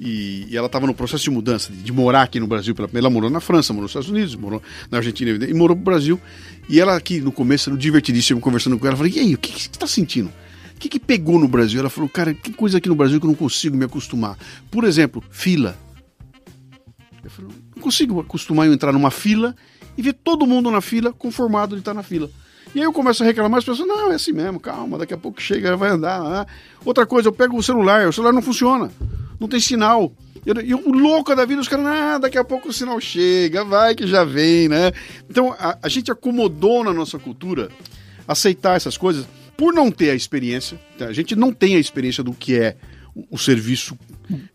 E, e ela estava no processo de mudança, de, de morar aqui no Brasil. Pela, ela morou na França, morou nos Estados Unidos, morou na Argentina e morou pro Brasil. E ela aqui no começo, no divertidíssimo, conversando com ela, eu falei: e aí, o que, que você tá sentindo? Que, que pegou no Brasil? Ela falou: cara, tem coisa aqui no Brasil que eu não consigo me acostumar. Por exemplo, fila. Eu falei: não consigo acostumar eu entrar numa fila e ver todo mundo na fila conformado de estar na fila. E aí eu começo a reclamar, as pessoas, não, é assim mesmo, calma, daqui a pouco chega, vai andar. ah. Outra coisa, eu pego o celular, o celular não funciona, não tem sinal. E o louco da vida, os caras, ah, daqui a pouco o sinal chega, vai que já vem, né? Então a, a gente acomodou na nossa cultura aceitar essas coisas por não ter a experiência. tá? A gente não tem a experiência do que é o, serviço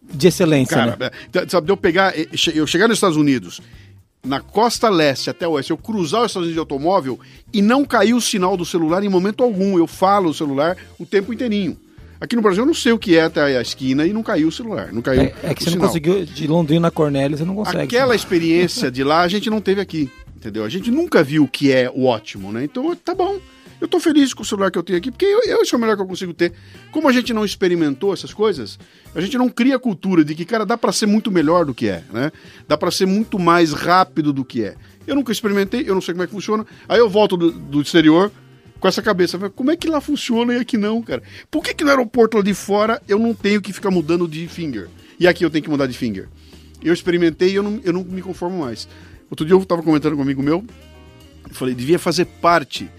De excelência, Cara, né? é, tá- sabe, eu pegar, che- eu chegar nos Estados Unidos, na costa leste até oeste, eu cruzar os Estados Unidos de automóvel e não cair o sinal do celular em momento algum. Eu falo o celular o tempo inteirinho. Aqui no Brasil eu não sei o que é até a esquina e não caiu o celular. Não caiu É, é que você não sinal. conseguiu, de Londrina a Cornélio, você não consegue. Aquela experiência de lá a gente não teve aqui, entendeu? A gente nunca viu o que é o ótimo, né? Então tá bom. Eu tô feliz com o celular que eu tenho aqui, porque eu, eu, esse é o melhor que eu consigo ter. Como a gente não experimentou essas coisas, a gente não cria a cultura de que, cara, dá pra ser muito melhor do que é, né? Dá pra ser muito mais rápido do que é. Eu nunca experimentei, eu não sei como é que funciona. Aí eu volto do, do exterior com essa cabeça. Como é que lá funciona e aqui não, cara? Por que, que no aeroporto lá de fora eu não tenho que ficar mudando de finger? E aqui eu tenho que mudar de finger? Eu experimentei e eu não, eu não me conformo mais. Outro dia eu estava comentando com um amigo meu, eu falei, devia fazer parte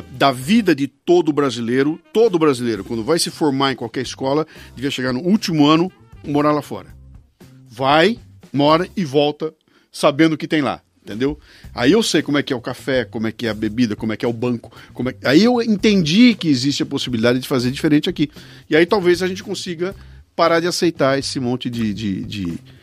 da, da vida de todo brasileiro, todo brasileiro, quando vai se formar em qualquer escola, devia chegar no último ano, morar lá fora. Vai, mora e volta sabendo o que tem lá, entendeu? Aí eu sei como é que é o café, como é que é a bebida, como é que é o banco, como é... aí eu entendi que existe a possibilidade de fazer diferente aqui. E aí talvez a gente consiga parar de aceitar esse monte de, de, de- de-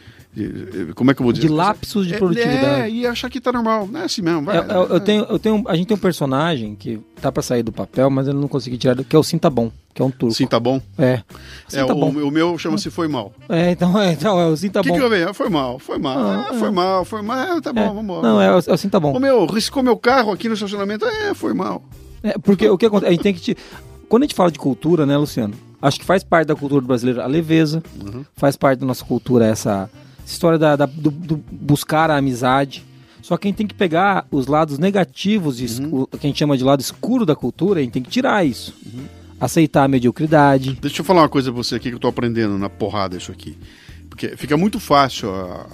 como é que eu vou dizer? De lapsos de É, produtividade. É, e achar que tá normal, não é assim mesmo, vai. Eu, eu- eu tenho, eu tenho, a gente tem um personagem que tá pra sair do papel, mas eu não consegui tirar, que é o Sinta Bom, que é um turco. Sim, tá bom. É. É, Sinta o, Bom. o meu chama-se Foi Mal. É, então, é, então é o Sinta O que, Bom. que eu vejo? Foi mal, foi mal, Ah, ah, foi mal, foi mal, é, tá bom, É, vamos embora. Não, é, o- é o Sinta Bom. O meu, riscou meu carro aqui no estacionamento, é, foi mal. É, porque o que acontece? A gente tem que. te- Quando a gente fala de cultura, né, Luciano? Acho que faz parte da cultura brasileira a leveza, faz parte da nossa cultura essa história da, da- do, do buscar a amizade. Só que a gente tem que pegar os lados negativos, Uhum. o que a gente chama de lado escuro da cultura, a gente tem que tirar isso. Aceitar a mediocridade. Deixa eu falar uma coisa pra você aqui que eu tô aprendendo na porrada isso aqui. Porque fica muito fácil ah,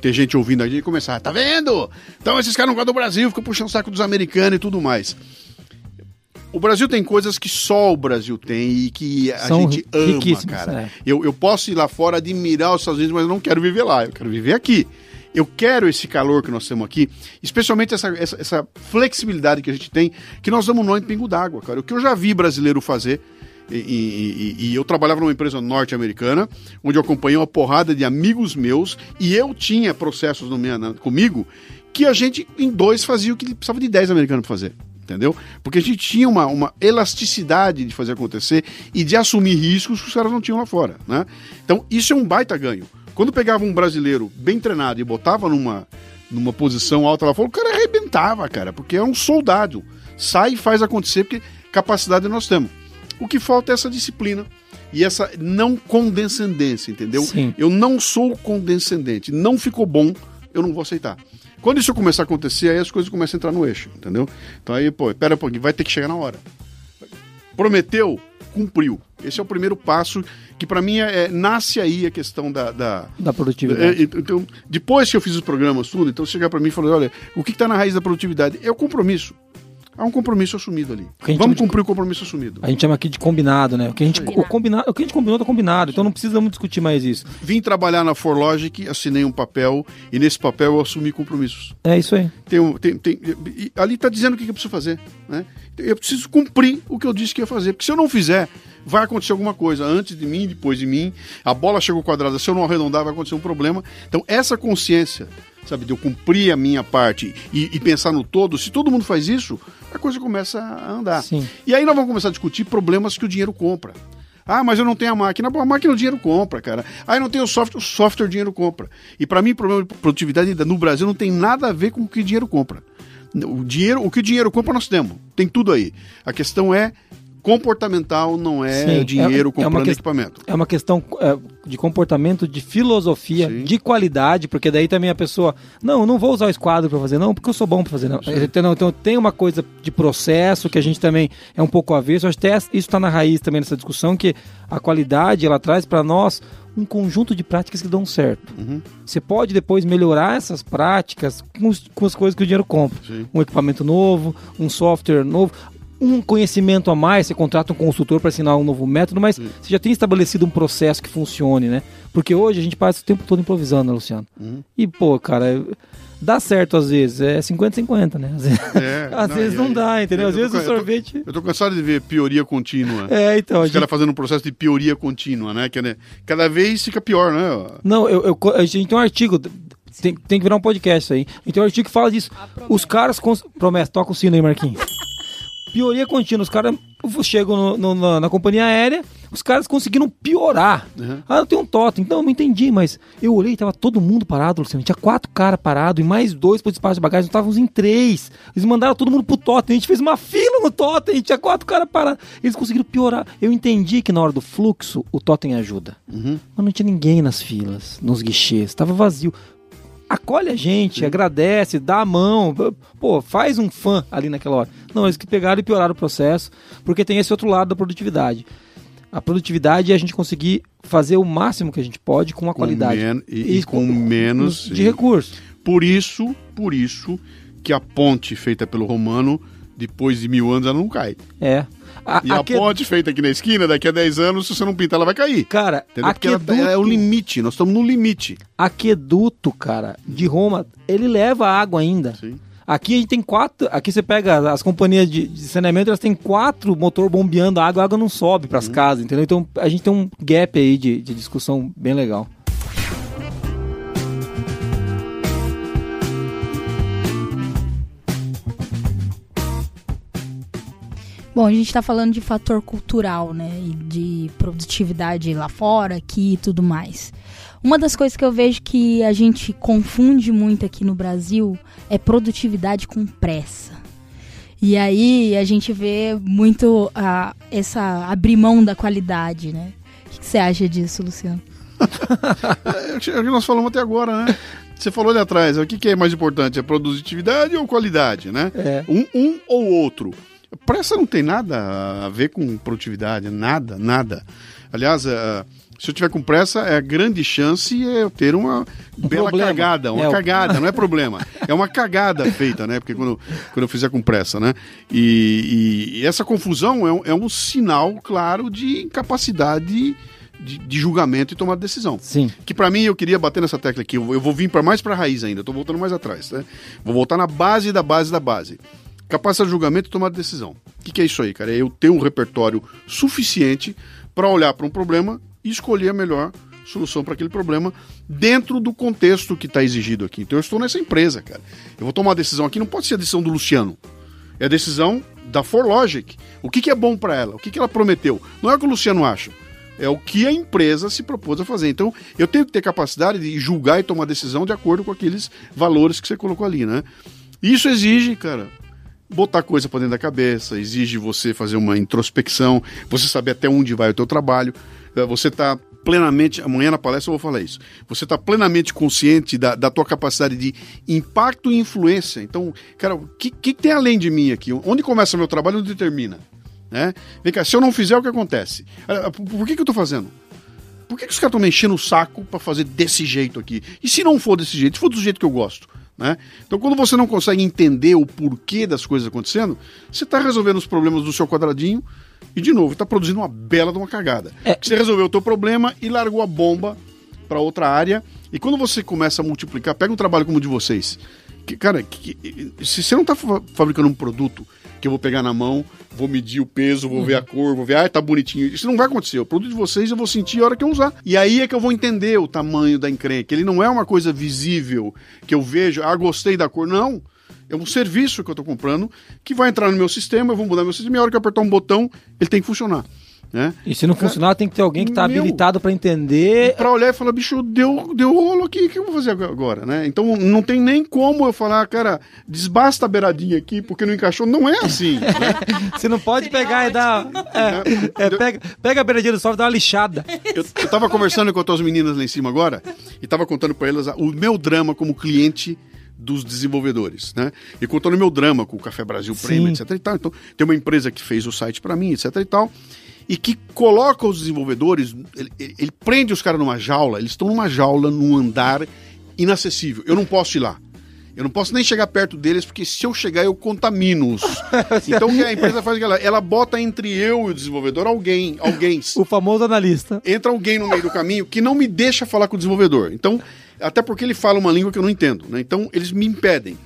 ter gente ouvindo a gente e começar, tá vendo? Então esses caras não gostam do Brasil, ficam puxando o saco dos americanos e tudo mais. O Brasil tem coisas que só o Brasil tem e que a São gente ama, cara. é. Eu, eu posso ir lá fora admirar os Estados Unidos, mas eu não quero viver lá, eu quero viver aqui. Eu quero esse calor que nós temos aqui, especialmente essa, essa, essa flexibilidade que a gente tem, que nós damos nó em pingo d'água, cara. O que eu já vi brasileiro fazer, e, e- e- e eu trabalhava numa empresa norte-americana, onde eu acompanhei uma porrada de amigos meus, e eu tinha processos no minha, na- comigo, que a gente, em dois, fazia o que precisava de 10 americanos para fazer. Entendeu? Porque a gente tinha uma, uma elasticidade de fazer acontecer e de assumir riscos que os caras não tinham lá fora. Né? Então, isso é um baita ganho. Quando pegava um brasileiro bem treinado e botava numa, numa posição alta lá fora, o cara arrebentava, cara, porque é um soldado. Sai e faz acontecer, porque capacidade nós temos. O que falta é essa disciplina e essa não condescendência, entendeu? Sim. Eu não sou condescendente. Não ficou bom, eu não vou aceitar. Quando isso começar a acontecer, aí as coisas começam a entrar no eixo, entendeu? Então aí, pô, pera um pouquinho, vai ter que chegar na hora. Prometeu, cumpriu. Esse é o primeiro passo que para mim é, é- nasce aí a questão da, da, Da produtividade. é, então, depois que eu fiz os programas tudo, então chegar para mim e falar, olha, o que está na raiz da produtividade? É o compromisso. Há um compromisso assumido ali. Vamos chama de- cumprir o compromisso assumido. A gente chama aqui de combinado, né? O que a gente, o combinado, o que a gente combinou tá combinado, então não precisamos discutir mais isso. Vim trabalhar na ForLogic, assinei um papel e nesse papel eu assumi compromissos. É isso aí. Tem, tem, tem- ali está dizendo o que que eu preciso fazer. Né? Eu preciso cumprir o que eu disse que ia fazer. Porque se eu não fizer, vai acontecer alguma coisa antes de mim, depois de mim. A bola chegou quadrada, se eu não arredondar, vai acontecer um problema. Então, essa consciência, sabe, de eu cumprir a minha parte e, e pensar no todo, se todo mundo faz isso, a coisa começa a andar. Sim. E aí nós vamos começar a discutir problemas que o dinheiro compra. Ah, mas eu não tenho a máquina. Bom, a máquina o dinheiro compra, cara. Ah, eu não tenho o software, o software o dinheiro compra. E para mim, o problema de produtividade no Brasil não tem nada a ver com o que o dinheiro compra. O dinheiro, o que o dinheiro compra nós temos. Tem tudo aí. A questão é comportamental, não é Sim, dinheiro é- é uma comprando que- equipamento. É uma questão é, de comportamento, de filosofia, Sim. de qualidade, porque daí também a pessoa, não, eu não vou usar o esquadro para fazer, não, porque eu sou bom para fazer, não. Então, então tem uma coisa de processo que a gente também é um pouco avesso. Acho que até isso está na raiz também dessa discussão, que a qualidade ela traz para nós um conjunto de práticas que dão certo. Uhum. Você pode depois melhorar essas práticas com, os- com as coisas que o dinheiro compra. Sim. Um equipamento novo, um software novo, um conhecimento a mais, você contrata um consultor para ensinar um novo método, mas você já tem estabelecido um processo que funcione, né? Porque hoje a gente passa o tempo todo improvisando, né, Luciano? Uhum. E, pô, cara, dá certo às vezes, é 50-50, né? Às vezes, É, *laughs* às não, vezes não dá, entendeu? Às vezes o com- eu tô- sorvete... Eu tô cansado de ver pioria contínua. *laughs* É, então, a Os gente caras fazendo um processo de pioria contínua, né? Que é, né, cada vez fica pior, né? Não, eu, eu- a gente tem um artigo, tem, tem que virar um podcast aí. Tem um artigo que fala disso. Os caras. Cons... Promessa, toca o sino aí, Marquinhos. Pioria contínua. Os caras chegam no- no- na, na companhia aérea, os caras conseguiram piorar. Uhum. Ah, eu tenho um totem. Então eu não entendi, mas eu olhei, tava todo mundo parado, Luciano. Tinha quatro caras parados e mais dois pro espaço de bagagem. Nós estávamos em três. Eles mandaram todo mundo pro totem. A gente fez uma fila no totem. Tinha quatro caras parados. Eles conseguiram piorar. Eu entendi que na hora do fluxo o totem ajuda. Uhum. Mas não tinha ninguém nas filas, nos guichês, tava vazio. Acolhe a gente, agradece, dá a mão, pô, faz um fã ali naquela hora. Não, eles que pegaram e pioraram o processo, porque tem esse outro lado da produtividade. A produtividade é a gente conseguir fazer o máximo que a gente pode com a qualidade. e- e com menos- de recurso. Por isso, por isso que a ponte feita pelo romano, depois de mil anos, ela não cai. É. A, E a aque- ponte feita aqui na esquina, daqui a 10 aanos, se você não pintar, ela vai cair. Cara, aqueduto, ela é o limite, nós estamos no limite. aqueduto, cara, de Roma, ele leva água ainda. Sim. Aqui a gente tem quatro. Aqui você pega as companhias de, de saneamento, elas têm quatro motor bombeando a água, a água não sobe para as Uhum. casas, entendeu? Então a gente tem um gap aí de, de discussão bem legal. Bom, a gente está falando de fator cultural, né? E de produtividade lá fora, aqui e tudo mais. Uma das coisas que eu vejo que a gente confunde muito aqui no Brasil é produtividade com pressa. E aí a gente vê muito a, essa abrir mão da qualidade, né? O que que você acha disso, Luciano? *laughs* É o que nós falamos até agora, né? você falou ali atrás, o que, que é mais importante? É produtividade ou qualidade, né? É. Um, um ou outro. Pressa não tem nada a ver com produtividade, nada, nada. Aliás, eh, se eu tiver com pressa, é a grande chance é eu ter uma bela problema. cagada, uma É, cagada, não é problema. *laughs* É uma cagada feita, né? Porque quando, quando eu fizer com pressa, né? E, e- e essa confusão é um, é um sinal claro de incapacidade de, de julgamento e tomar decisão. Sim. Que pra mim eu queria bater nessa tecla aqui. Eu, eu vou vir para mais pra raiz ainda. Eu tô voltando mais atrás, né? Vou voltar na base da base da base. Capacidade de julgamento e tomar decisão. O que, que é isso aí, cara? É eu ter um repertório suficiente para olhar para um problema e escolher a melhor solução para aquele problema dentro do contexto que está exigido aqui. Então eu estou nessa empresa, cara. Eu vou tomar uma decisão aqui, não pode ser a decisão do Luciano. É a decisão da ForLogic. O que, que é bom para ela? O que, que ela prometeu? Não é o que o Luciano acha. É o que a empresa se propôs a fazer. Então, eu tenho que ter capacidade de julgar e tomar decisão de acordo com aqueles valores que você colocou ali, né? Isso exige, cara, botar coisa para dentro da cabeça, exige você fazer uma introspecção, você saber até onde vai o teu trabalho, eh, você tá plenamente, amanhã na palestra eu vou falar isso, você tá plenamente consciente da, da tua capacidade de impacto e influência. Então, cara, o que, que tem além de mim aqui? Onde começa meu trabalho, onde termina? Né? Vem cá, se eu não fizer, o que acontece? Ah, Por, por que, que eu tô fazendo? Por que, que os caras estão me enchendo o saco para fazer desse jeito aqui? E se não for desse jeito, se for do jeito que eu gosto? Né? Então, quando você não consegue entender o porquê das coisas acontecendo, você está resolvendo os problemas do seu quadradinho e, de novo, está produzindo uma bela de uma cagada. É. Você resolveu o teu problema e largou a bomba para outra área. E quando você começa a multiplicar, pega um trabalho como o de vocês. Que, cara, que- se você não está fabricando um produto que eu vou pegar na mão, vou medir o peso, vou ver a cor, vou ver, ah, tá bonitinho. Isso não vai acontecer. O produto de vocês eu vou sentir a hora que eu usar. E aí é que eu vou entender o tamanho da encrenca. Ele não é uma coisa visível que eu vejo, ah, gostei da cor. Não. É um serviço que eu estou comprando que vai entrar no meu sistema, eu vou mudar meu sistema e a hora que eu apertar um botão, ele tem que funcionar. Né? E se não funcionar, tem que ter alguém que tá Meu. habilitado pra entender. Pra olhar e falar, bicho, deu, deu rolo aqui, o que eu vou fazer agora, né? Então não tem nem como eu falar, cara, desbasta a beiradinha aqui porque não encaixou. Não é assim, né? *laughs* Você não pode pegar e dar. É, é, pega, pega a beiradinha do software e dá uma lixada. Eu, eu tava conversando com as tuas meninas lá em cima agora e tava contando pra elas o meu drama como cliente dos desenvolvedores, né? E contando o meu drama com o Café Brasil Premium, etc e tal. Então, tem uma empresa que fez o site pra mim, etc e tal, e que coloca os desenvolvedores, ele, ele- prende os caras numa jaula, eles estão numa jaula, num andar inacessível. Eu não posso ir lá. Eu não posso nem chegar perto deles, porque se eu chegar, eu contamino-os. *laughs* Então, o que a empresa faz? Ela, ela bota entre eu e o desenvolvedor alguém, alguém *laughs* O famoso analista. entra alguém no meio do caminho que não me deixa falar com o desenvolvedor. Então, até porque ele fala uma língua que eu não entendo, né? Então, eles me impedem.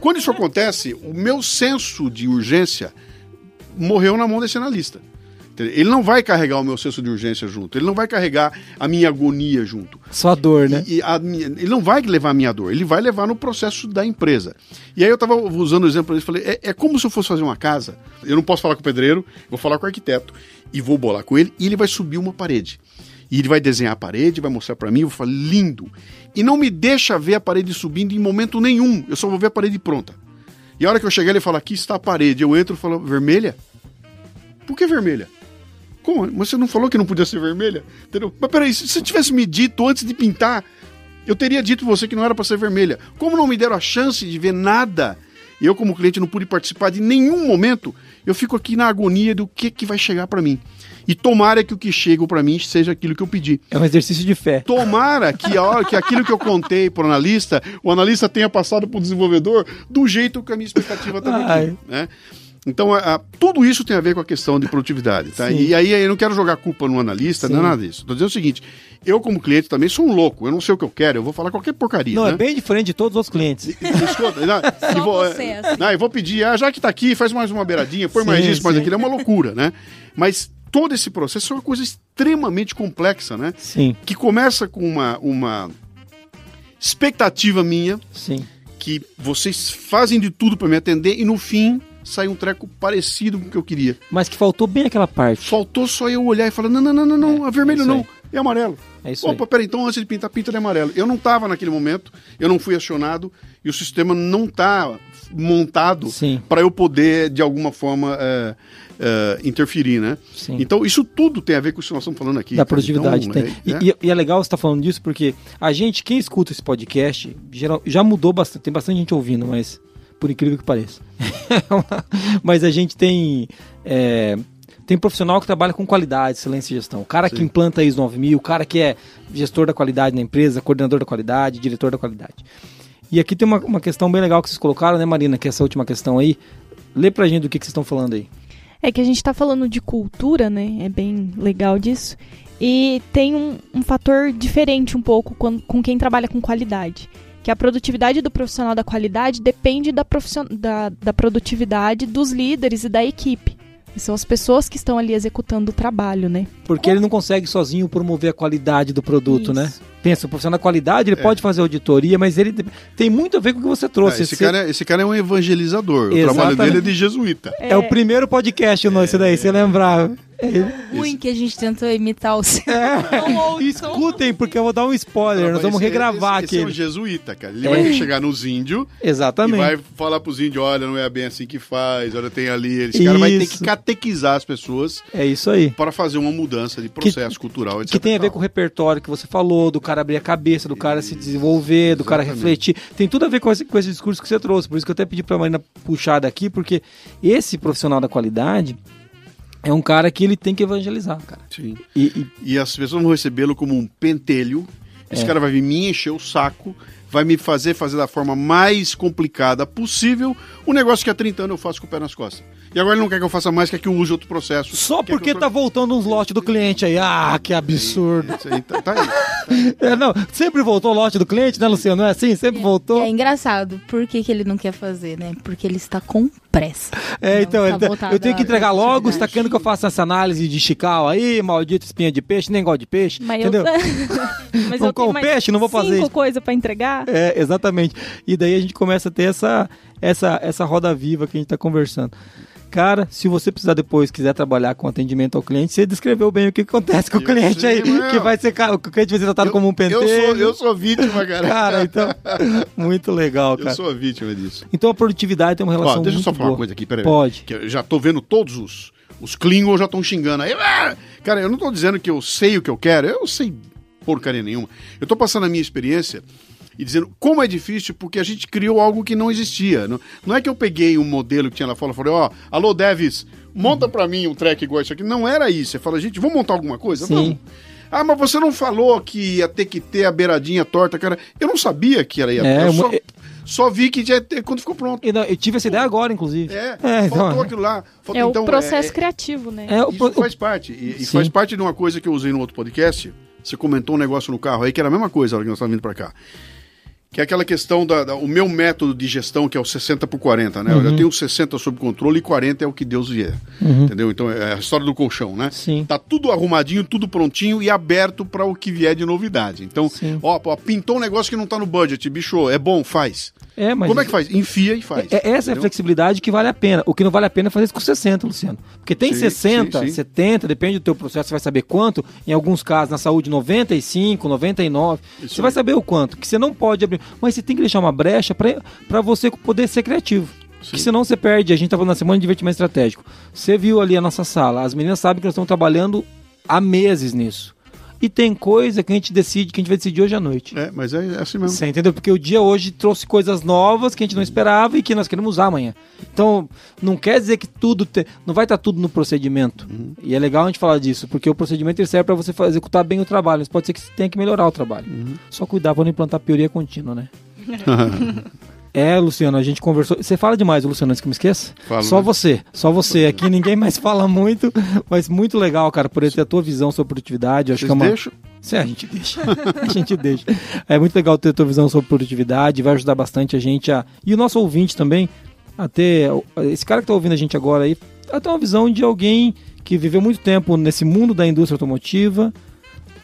Quando isso acontece, o meu senso de urgência morreu na mão desse analista. Ele não vai carregar o meu senso de urgência junto, ele não vai carregar a minha agonia junto. Só dor, né? E a ele não vai levar a minha dor, ele vai levar no processo da empresa. E aí eu estava usando o exemplo eles, falei, é, é como se eu fosse fazer uma casa, eu não posso falar com o pedreiro, vou falar com o arquiteto, e vou bolar com ele, e ele vai subir uma parede. E ele vai desenhar a parede, vai mostrar para mim, eu vou falar, lindo. E não me deixa ver a parede subindo em momento nenhum, eu só vou ver a parede pronta. E a hora que eu chegar, ele fala, aqui está a parede. Eu entro e falo, vermelha? Por que vermelha? Como? Mas você não falou que não podia ser vermelha? Entendeu? Mas peraí, se você tivesse me dito antes de pintar, eu teria dito você que não era para ser vermelha. Como não me deram a chance de ver nada, e eu como cliente não pude participar de nenhum momento, eu fico aqui na agonia do que que vai chegar para mim. E tomara que o que chega para mim seja aquilo que eu pedi. É um exercício de fé. Tomara que, a hora, que aquilo que eu contei para o analista, o analista tenha passado para o desenvolvedor do jeito que a minha expectativa estava aqui. Né? Então, a- a- tudo isso tem a ver com a questão de produtividade. Tá? Sim. E aí eu não quero jogar culpa no analista, não é Sim. nada disso. Estou dizendo o seguinte: eu, como cliente, também sou um louco. Eu não sei o que eu quero, eu vou falar qualquer porcaria. Não, né? é bem diferente de todos os outros clientes. Escuta, não, *laughs* e vou, você, é, assim. não, e vou pedir, ah, já que tá aqui, faz mais uma beiradinha, põe mais Sim, isso, mais sim. aquilo, é uma loucura, né? Mas todo esse processo é uma coisa extremamente complexa, né? Sim, Que começa com uma, uma expectativa minha, sim. que vocês fazem de tudo para me atender, e no fim sai um treco parecido com o que eu queria. Mas que faltou bem aquela parte. Faltou só eu olhar e falar: não, não, não, não, não, É, vermelho é isso não, aí. é amarelo. É isso Opa, aí. peraí, então antes de pintar, pinta de amarelo. Eu não estava naquele momento, eu não fui acionado e o sistema não está montado para eu poder, de alguma forma, é, é, interferir, né? Sim. Então, isso tudo tem a ver com o que nós estamos falando aqui. da cara. produtividade Então, tem. é- E- é. E, é legal você estar falando disso porque a gente, quem escuta esse podcast, geral, já mudou bastante, tem bastante gente ouvindo, mas por incrível que pareça. *laughs* mas a gente tem. é, tem profissional que trabalha com qualidade, excelência e gestão. O cara que Sim. implanta ISO 9000, o cara que é gestor da qualidade na empresa, coordenador da qualidade, diretor da qualidade. E aqui tem uma, uma questão bem legal que vocês colocaram, né, Marina? Que é essa última questão aí. Lê pra gente do que, que vocês estão falando aí. É que a gente tá falando de cultura, né? É bem legal disso. E tem um, um fator diferente um pouco com, com quem trabalha com qualidade. Que a produtividade do profissional da qualidade depende da, profission- da, da produtividade dos líderes e da equipe. E são as pessoas que estão ali executando o trabalho, né? Porque ele não consegue sozinho promover a qualidade do produto, né? Isso. Pensa, o profissional da qualidade, ele pode fazer auditoria, mas ele tem muito a ver com o que você É, trouxe. esse, Você- cara é, esse cara é um evangelizador. O trabalho Exatamente. dele é de jesuíta. é... o primeiro podcast, não, esse daí, você lembrar. Ruim que a gente tentou imitar o seu. É. Escutem, porque eu vou dar um spoiler, nós vamos Esse- regravar esse, esse é um jesuíta, cara. Ele É. vai chegar nos índios e Exatamente. vai falar pros índios, olha, não é bem assim que faz, olha, tem ali. Esse cara vai ter Isso. que catequizar as pessoas É isso aí. para fazer uma mudança de processo cultural, etc. Que tem a ver com o repertório que você falou, do cara abrir a cabeça, do cara se desenvolver, do cara refletir. Tem tudo a ver com esse, com esse discurso que você trouxe. Por isso que eu até pedi pra Marina puxar daqui, porque esse profissional da qualidade é um cara que ele tem que evangelizar, cara. Sim. E, e- E as pessoas vão recebê-lo como um pentelho. Esse É. cara vai vir me encher o saco, vai me fazer fazer da forma mais complicada possível um negócio que há 30 anos eu faço com o pé nas costas. E agora ele não quer que eu faça mais, quer que eu use outro processo. só quer porque que eu tá voltando uns lotes do cliente aí. Ah, que absurdo. Isso aí, tá, tá aí. É, não, sempre voltou o lote do cliente, né, Luciano? Não é assim? Sempre voltou. É engraçado. Por que, que ele não quer fazer, né? Porque ele está com pressa. É, Não então, tá tá- voltado eu tenho que entregar logo, você tá querendo que eu faça essa análise de chical aí, maldito espinha de peixe, nem gosto de peixe, Mas entendeu? eu, *laughs* mas Não eu tenho mais peixe, não vou fazer cinco coisas pra entregar. *laughs* É, exatamente. E daí a gente começa a ter essa, essa, essa roda viva que a gente tá conversando. Cara, se você precisar depois, quiser trabalhar com atendimento ao cliente, você descreveu bem o que acontece com o Eu cliente sei, aí, que vai ser, ca- o cliente vai ser tratado Eu- como um pentelho. Eu sou, eu sou vítima, cara. *laughs* Cara, então, *laughs* muito legal, Eu cara. sou a vítima disso. Então a produtividade tem uma relação Ó, deixa eu só falar boa. uma coisa aqui, peraí. Pode. Que eu já tô vendo todos os. Os Klingons já estão xingando aí. "Ah!" Cara, eu não tô dizendo que eu sei o que eu quero, eu sei porcaria nenhuma. Eu tô passando a minha experiência e dizendo como é difícil porque a gente criou algo que não existia. Não, não é que eu peguei um modelo que tinha lá fora e falei, ó, alô, Devs, monta pra mim um track igual isso aqui. Não era isso. Você fala, gente, vamos montar alguma coisa? Sim. Vamos. Ah, mas você não falou que ia ter que ter a beiradinha torta, cara. Eu não sabia que era ia ter. É, eu só, só vi que ia ter quando ficou pronto. Não, eu tive essa ideia agora, inclusive. É, É, então, faltou é. aquilo lá. Faltou, É o então, processo é- criativo, né? É, o isso faz parte. E, e faz parte de uma coisa que eu usei no outro podcast. Você comentou um negócio no carro aí que era a mesma coisa na hora que nós estávamos vindo para cá. Que é aquela questão da, da- o meu método de gestão, que é o 60 por 40, né? Uhum. Eu tenho 60 sob controle e 40 é o que Deus vier. Entendeu? Então é a história do colchão, né? Uhum. Sim. Tá tudo arrumadinho, tudo prontinho e aberto para o que vier de novidade. Então, Sim. ó, ó, pintou um negócio que não tá no budget, bicho, é bom, faz. É, mas Como é que faz? Enfia e faz. É, essa é a entendeu? flexibilidade que vale a pena. O que não vale a pena é fazer isso com 60, Luciano. Porque tem Sim, 60, sim, sim. 70, depende do teu processo, você vai saber quanto. Em alguns casos, na saúde, 95, 99. Isso você vai aí. saber o quanto. Que você não pode abrir. Mas você tem que deixar uma brecha para você poder ser criativo. Que senão você perde. A gente tá falando na semana de divertimento estratégico. Você viu ali a nossa sala. As meninas sabem que nós estamos trabalhando há meses nisso. E tem coisa que a gente decide, que a gente vai decidir hoje à noite. É, mas é, assim mesmo. Você entendeu? Porque o dia hoje trouxe coisas novas que a gente não esperava e que nós queremos usar amanhã. Então, não quer dizer que tudo. te- Não vai estar tudo no procedimento. E é legal a gente falar disso, porque o procedimento ele serve para você executar bem o trabalho. Mas pode ser que você tenha que melhorar o trabalho. Só cuidar para não implantar pioria contínua, né? *laughs* É, Luciano, a gente conversou. Você fala demais, Luciano, antes que eu me esqueça? Falo, só né? você, só você. Aqui ninguém mais *laughs* fala muito, mas muito legal, cara, por ter a tua visão sobre produtividade. Acho Vocês que é uma... deixam? Sim, a gente deixa. *laughs* a gente deixa. É muito legal ter a tua visão sobre produtividade, vai ajudar bastante a gente a. E o nosso ouvinte também a ter. Esse cara que tá ouvindo a gente agora aí, a ter uma visão de alguém que viveu muito tempo nesse mundo da indústria automotiva,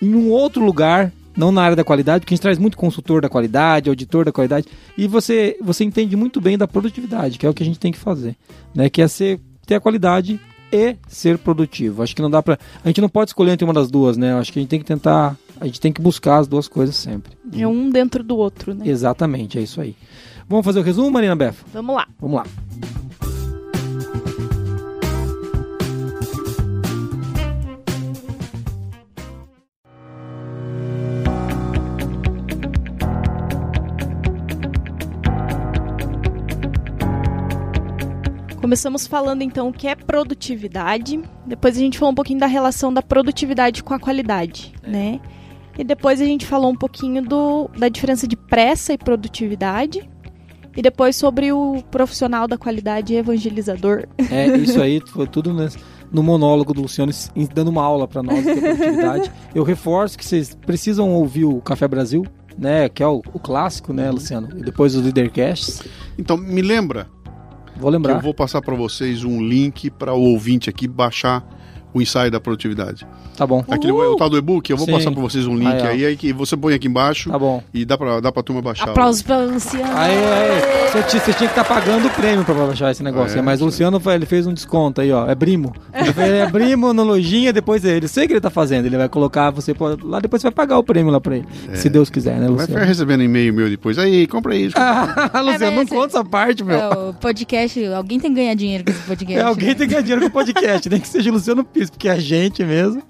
em um outro lugar, não na área da qualidade, porque a gente traz muito consultor da qualidade, auditor da qualidade, e você, você entende muito bem da produtividade, que é o que a gente tem que fazer, né? Que é ser, ter a qualidade e ser produtivo. Acho que não dá pra. A gente não pode escolher entre uma das duas, né? Acho que a gente tem que tentar. A gente tem que buscar as duas coisas sempre. É um dentro do outro, né? Exatamente, é isso aí. Vamos fazer o resumo, Marina Befa? Vamos lá. Vamos lá. Começamos falando então o que é produtividade. Depois a gente falou um pouquinho da relação da produtividade com a qualidade, né? E depois a gente falou um pouquinho do, da diferença de pressa e produtividade. E depois sobre o profissional da qualidade evangelizador. É, isso aí *laughs* foi tudo nesse- no monólogo do Luciano dando uma aula para nós de produtividade. *laughs* Eu reforço que vocês precisam ouvir o Café Brasil, né? Que é o, o clássico, né, Luciano? E depois os Leadercasts. Então, me lembra Vou lembrar. eu vou passar para vocês um link para o ouvinte aqui baixar o ensaio da produtividade. Tá bom. Aquele o tal do e-book, eu vou Sim. passar para vocês um link Aí, aí, aí que você põe aqui embaixo Tá bom. e dá para dá pra turma baixar. Aplausos pra Luciano. Aí, aí, você, ti- você tinha que estar pagando o prêmio pra baixar esse negócio. É, mas o isso Luciano foi- ele fez um desconto aí, ó. É Brimo. Ele fez- é Brimo na lojinha, depois ele. Eu sei o que ele tá fazendo. Ele vai colocar, você pode, lá depois você vai pagar o prêmio lá pra ele. Se Deus quiser, né, Vai ficar Luciano? recebendo e-mail meu depois. Aí, compra isso. Ah, *laughs* *laughs* Luciano, não mas- conta essa parte, meu. É, o podcast, alguém tem que ganhar dinheiro com esse podcast. *laughs* É, alguém né? tem que ganhar dinheiro com o podcast, nem que seja o Luciano Pires, porque é a gente mesmo.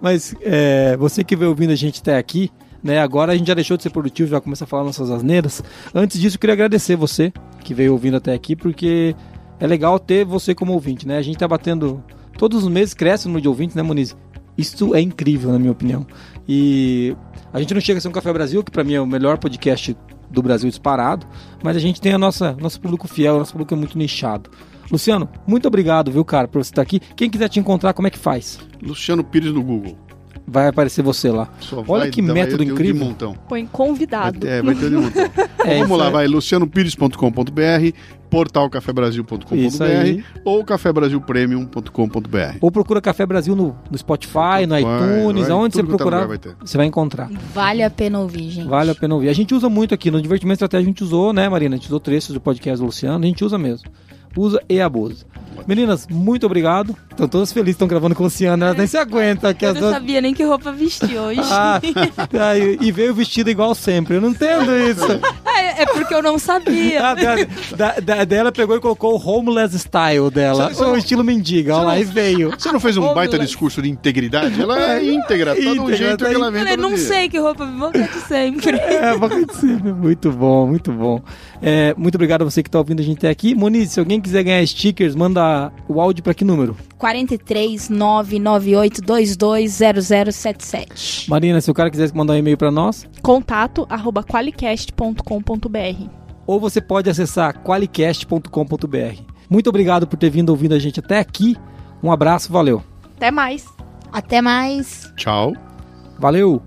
Mas é, você que veio ouvindo a gente até aqui, né? Agora a gente já deixou de ser produtivo, já começa a falar nossas asneiras. Antes disso, eu queria agradecer você que veio ouvindo até aqui, porque é legal ter você como ouvinte, né? A gente tá batendo. Todos os meses cresce o número de ouvintes, né, Muniz? Isso é incrível, na minha opinião. E a gente não chega a ser um Café Brasil, que pra mim é o melhor podcast do Brasil disparado, mas a gente tem a nossa nosso público fiel, nosso público é muito nichado. Luciano, muito obrigado, viu, cara, por você estar aqui. Quem quiser te encontrar, como é que faz? Luciano Pires no Google. Vai aparecer você lá. Só Olha vai que dar- método vai um incrível. De montão. Põe Vai convidado. ter, é, vai ter um de montão. É, Vamos isso lá, é- vai lucianopires.com.br, portal cafebrasil.com.br Isso aí. ou cafebrasilpremium.com.br. Ou procura Café Brasil no, no Spotify, no Vai, iTunes, vai, aonde você é procurar, vai você vai encontrar. Vale a pena ouvir, gente. Vale a pena ouvir. A gente usa muito aqui no Divertimento Estratégia, a gente usou, né, Marina? A gente usou trechos do podcast do Luciano, a gente usa mesmo. Usa e abusa. Meninas, muito obrigado. Estão todas felizes, estão gravando com o Luciano, elas nem se aguentam. Que Eu as não duas... sabia nem que roupa vestir hoje. Ah, ah, e e veio vestido igual sempre. Eu não entendo isso. É, é porque eu não sabia. Ah, da, da, da- dela pegou e colocou o homeless style dela. Você- o estilo mendiga, olha lá, e veio. Você não fez um Ô, baita discurso de integridade? Ela é *laughs* íntegra, tá do Íntegra, jeito tá que ela vem Falei, todo não dia. sei que roupa, boca de sempre. É, boca de cima. Muito bom, muito bom. É, muito obrigado a você que está ouvindo a gente até aqui. Moniz, se alguém quiser ganhar stickers, manda o áudio para que número? 43 998 220077. Marina, se o cara quiser mandar um e-mail para nós, Contato arroba qualicast.com.br. ou você pode acessar qualicast.com.br. Muito obrigado por ter vindo ouvindo a gente até aqui. Um abraço, valeu. Até mais. Até mais. Tchau. Valeu!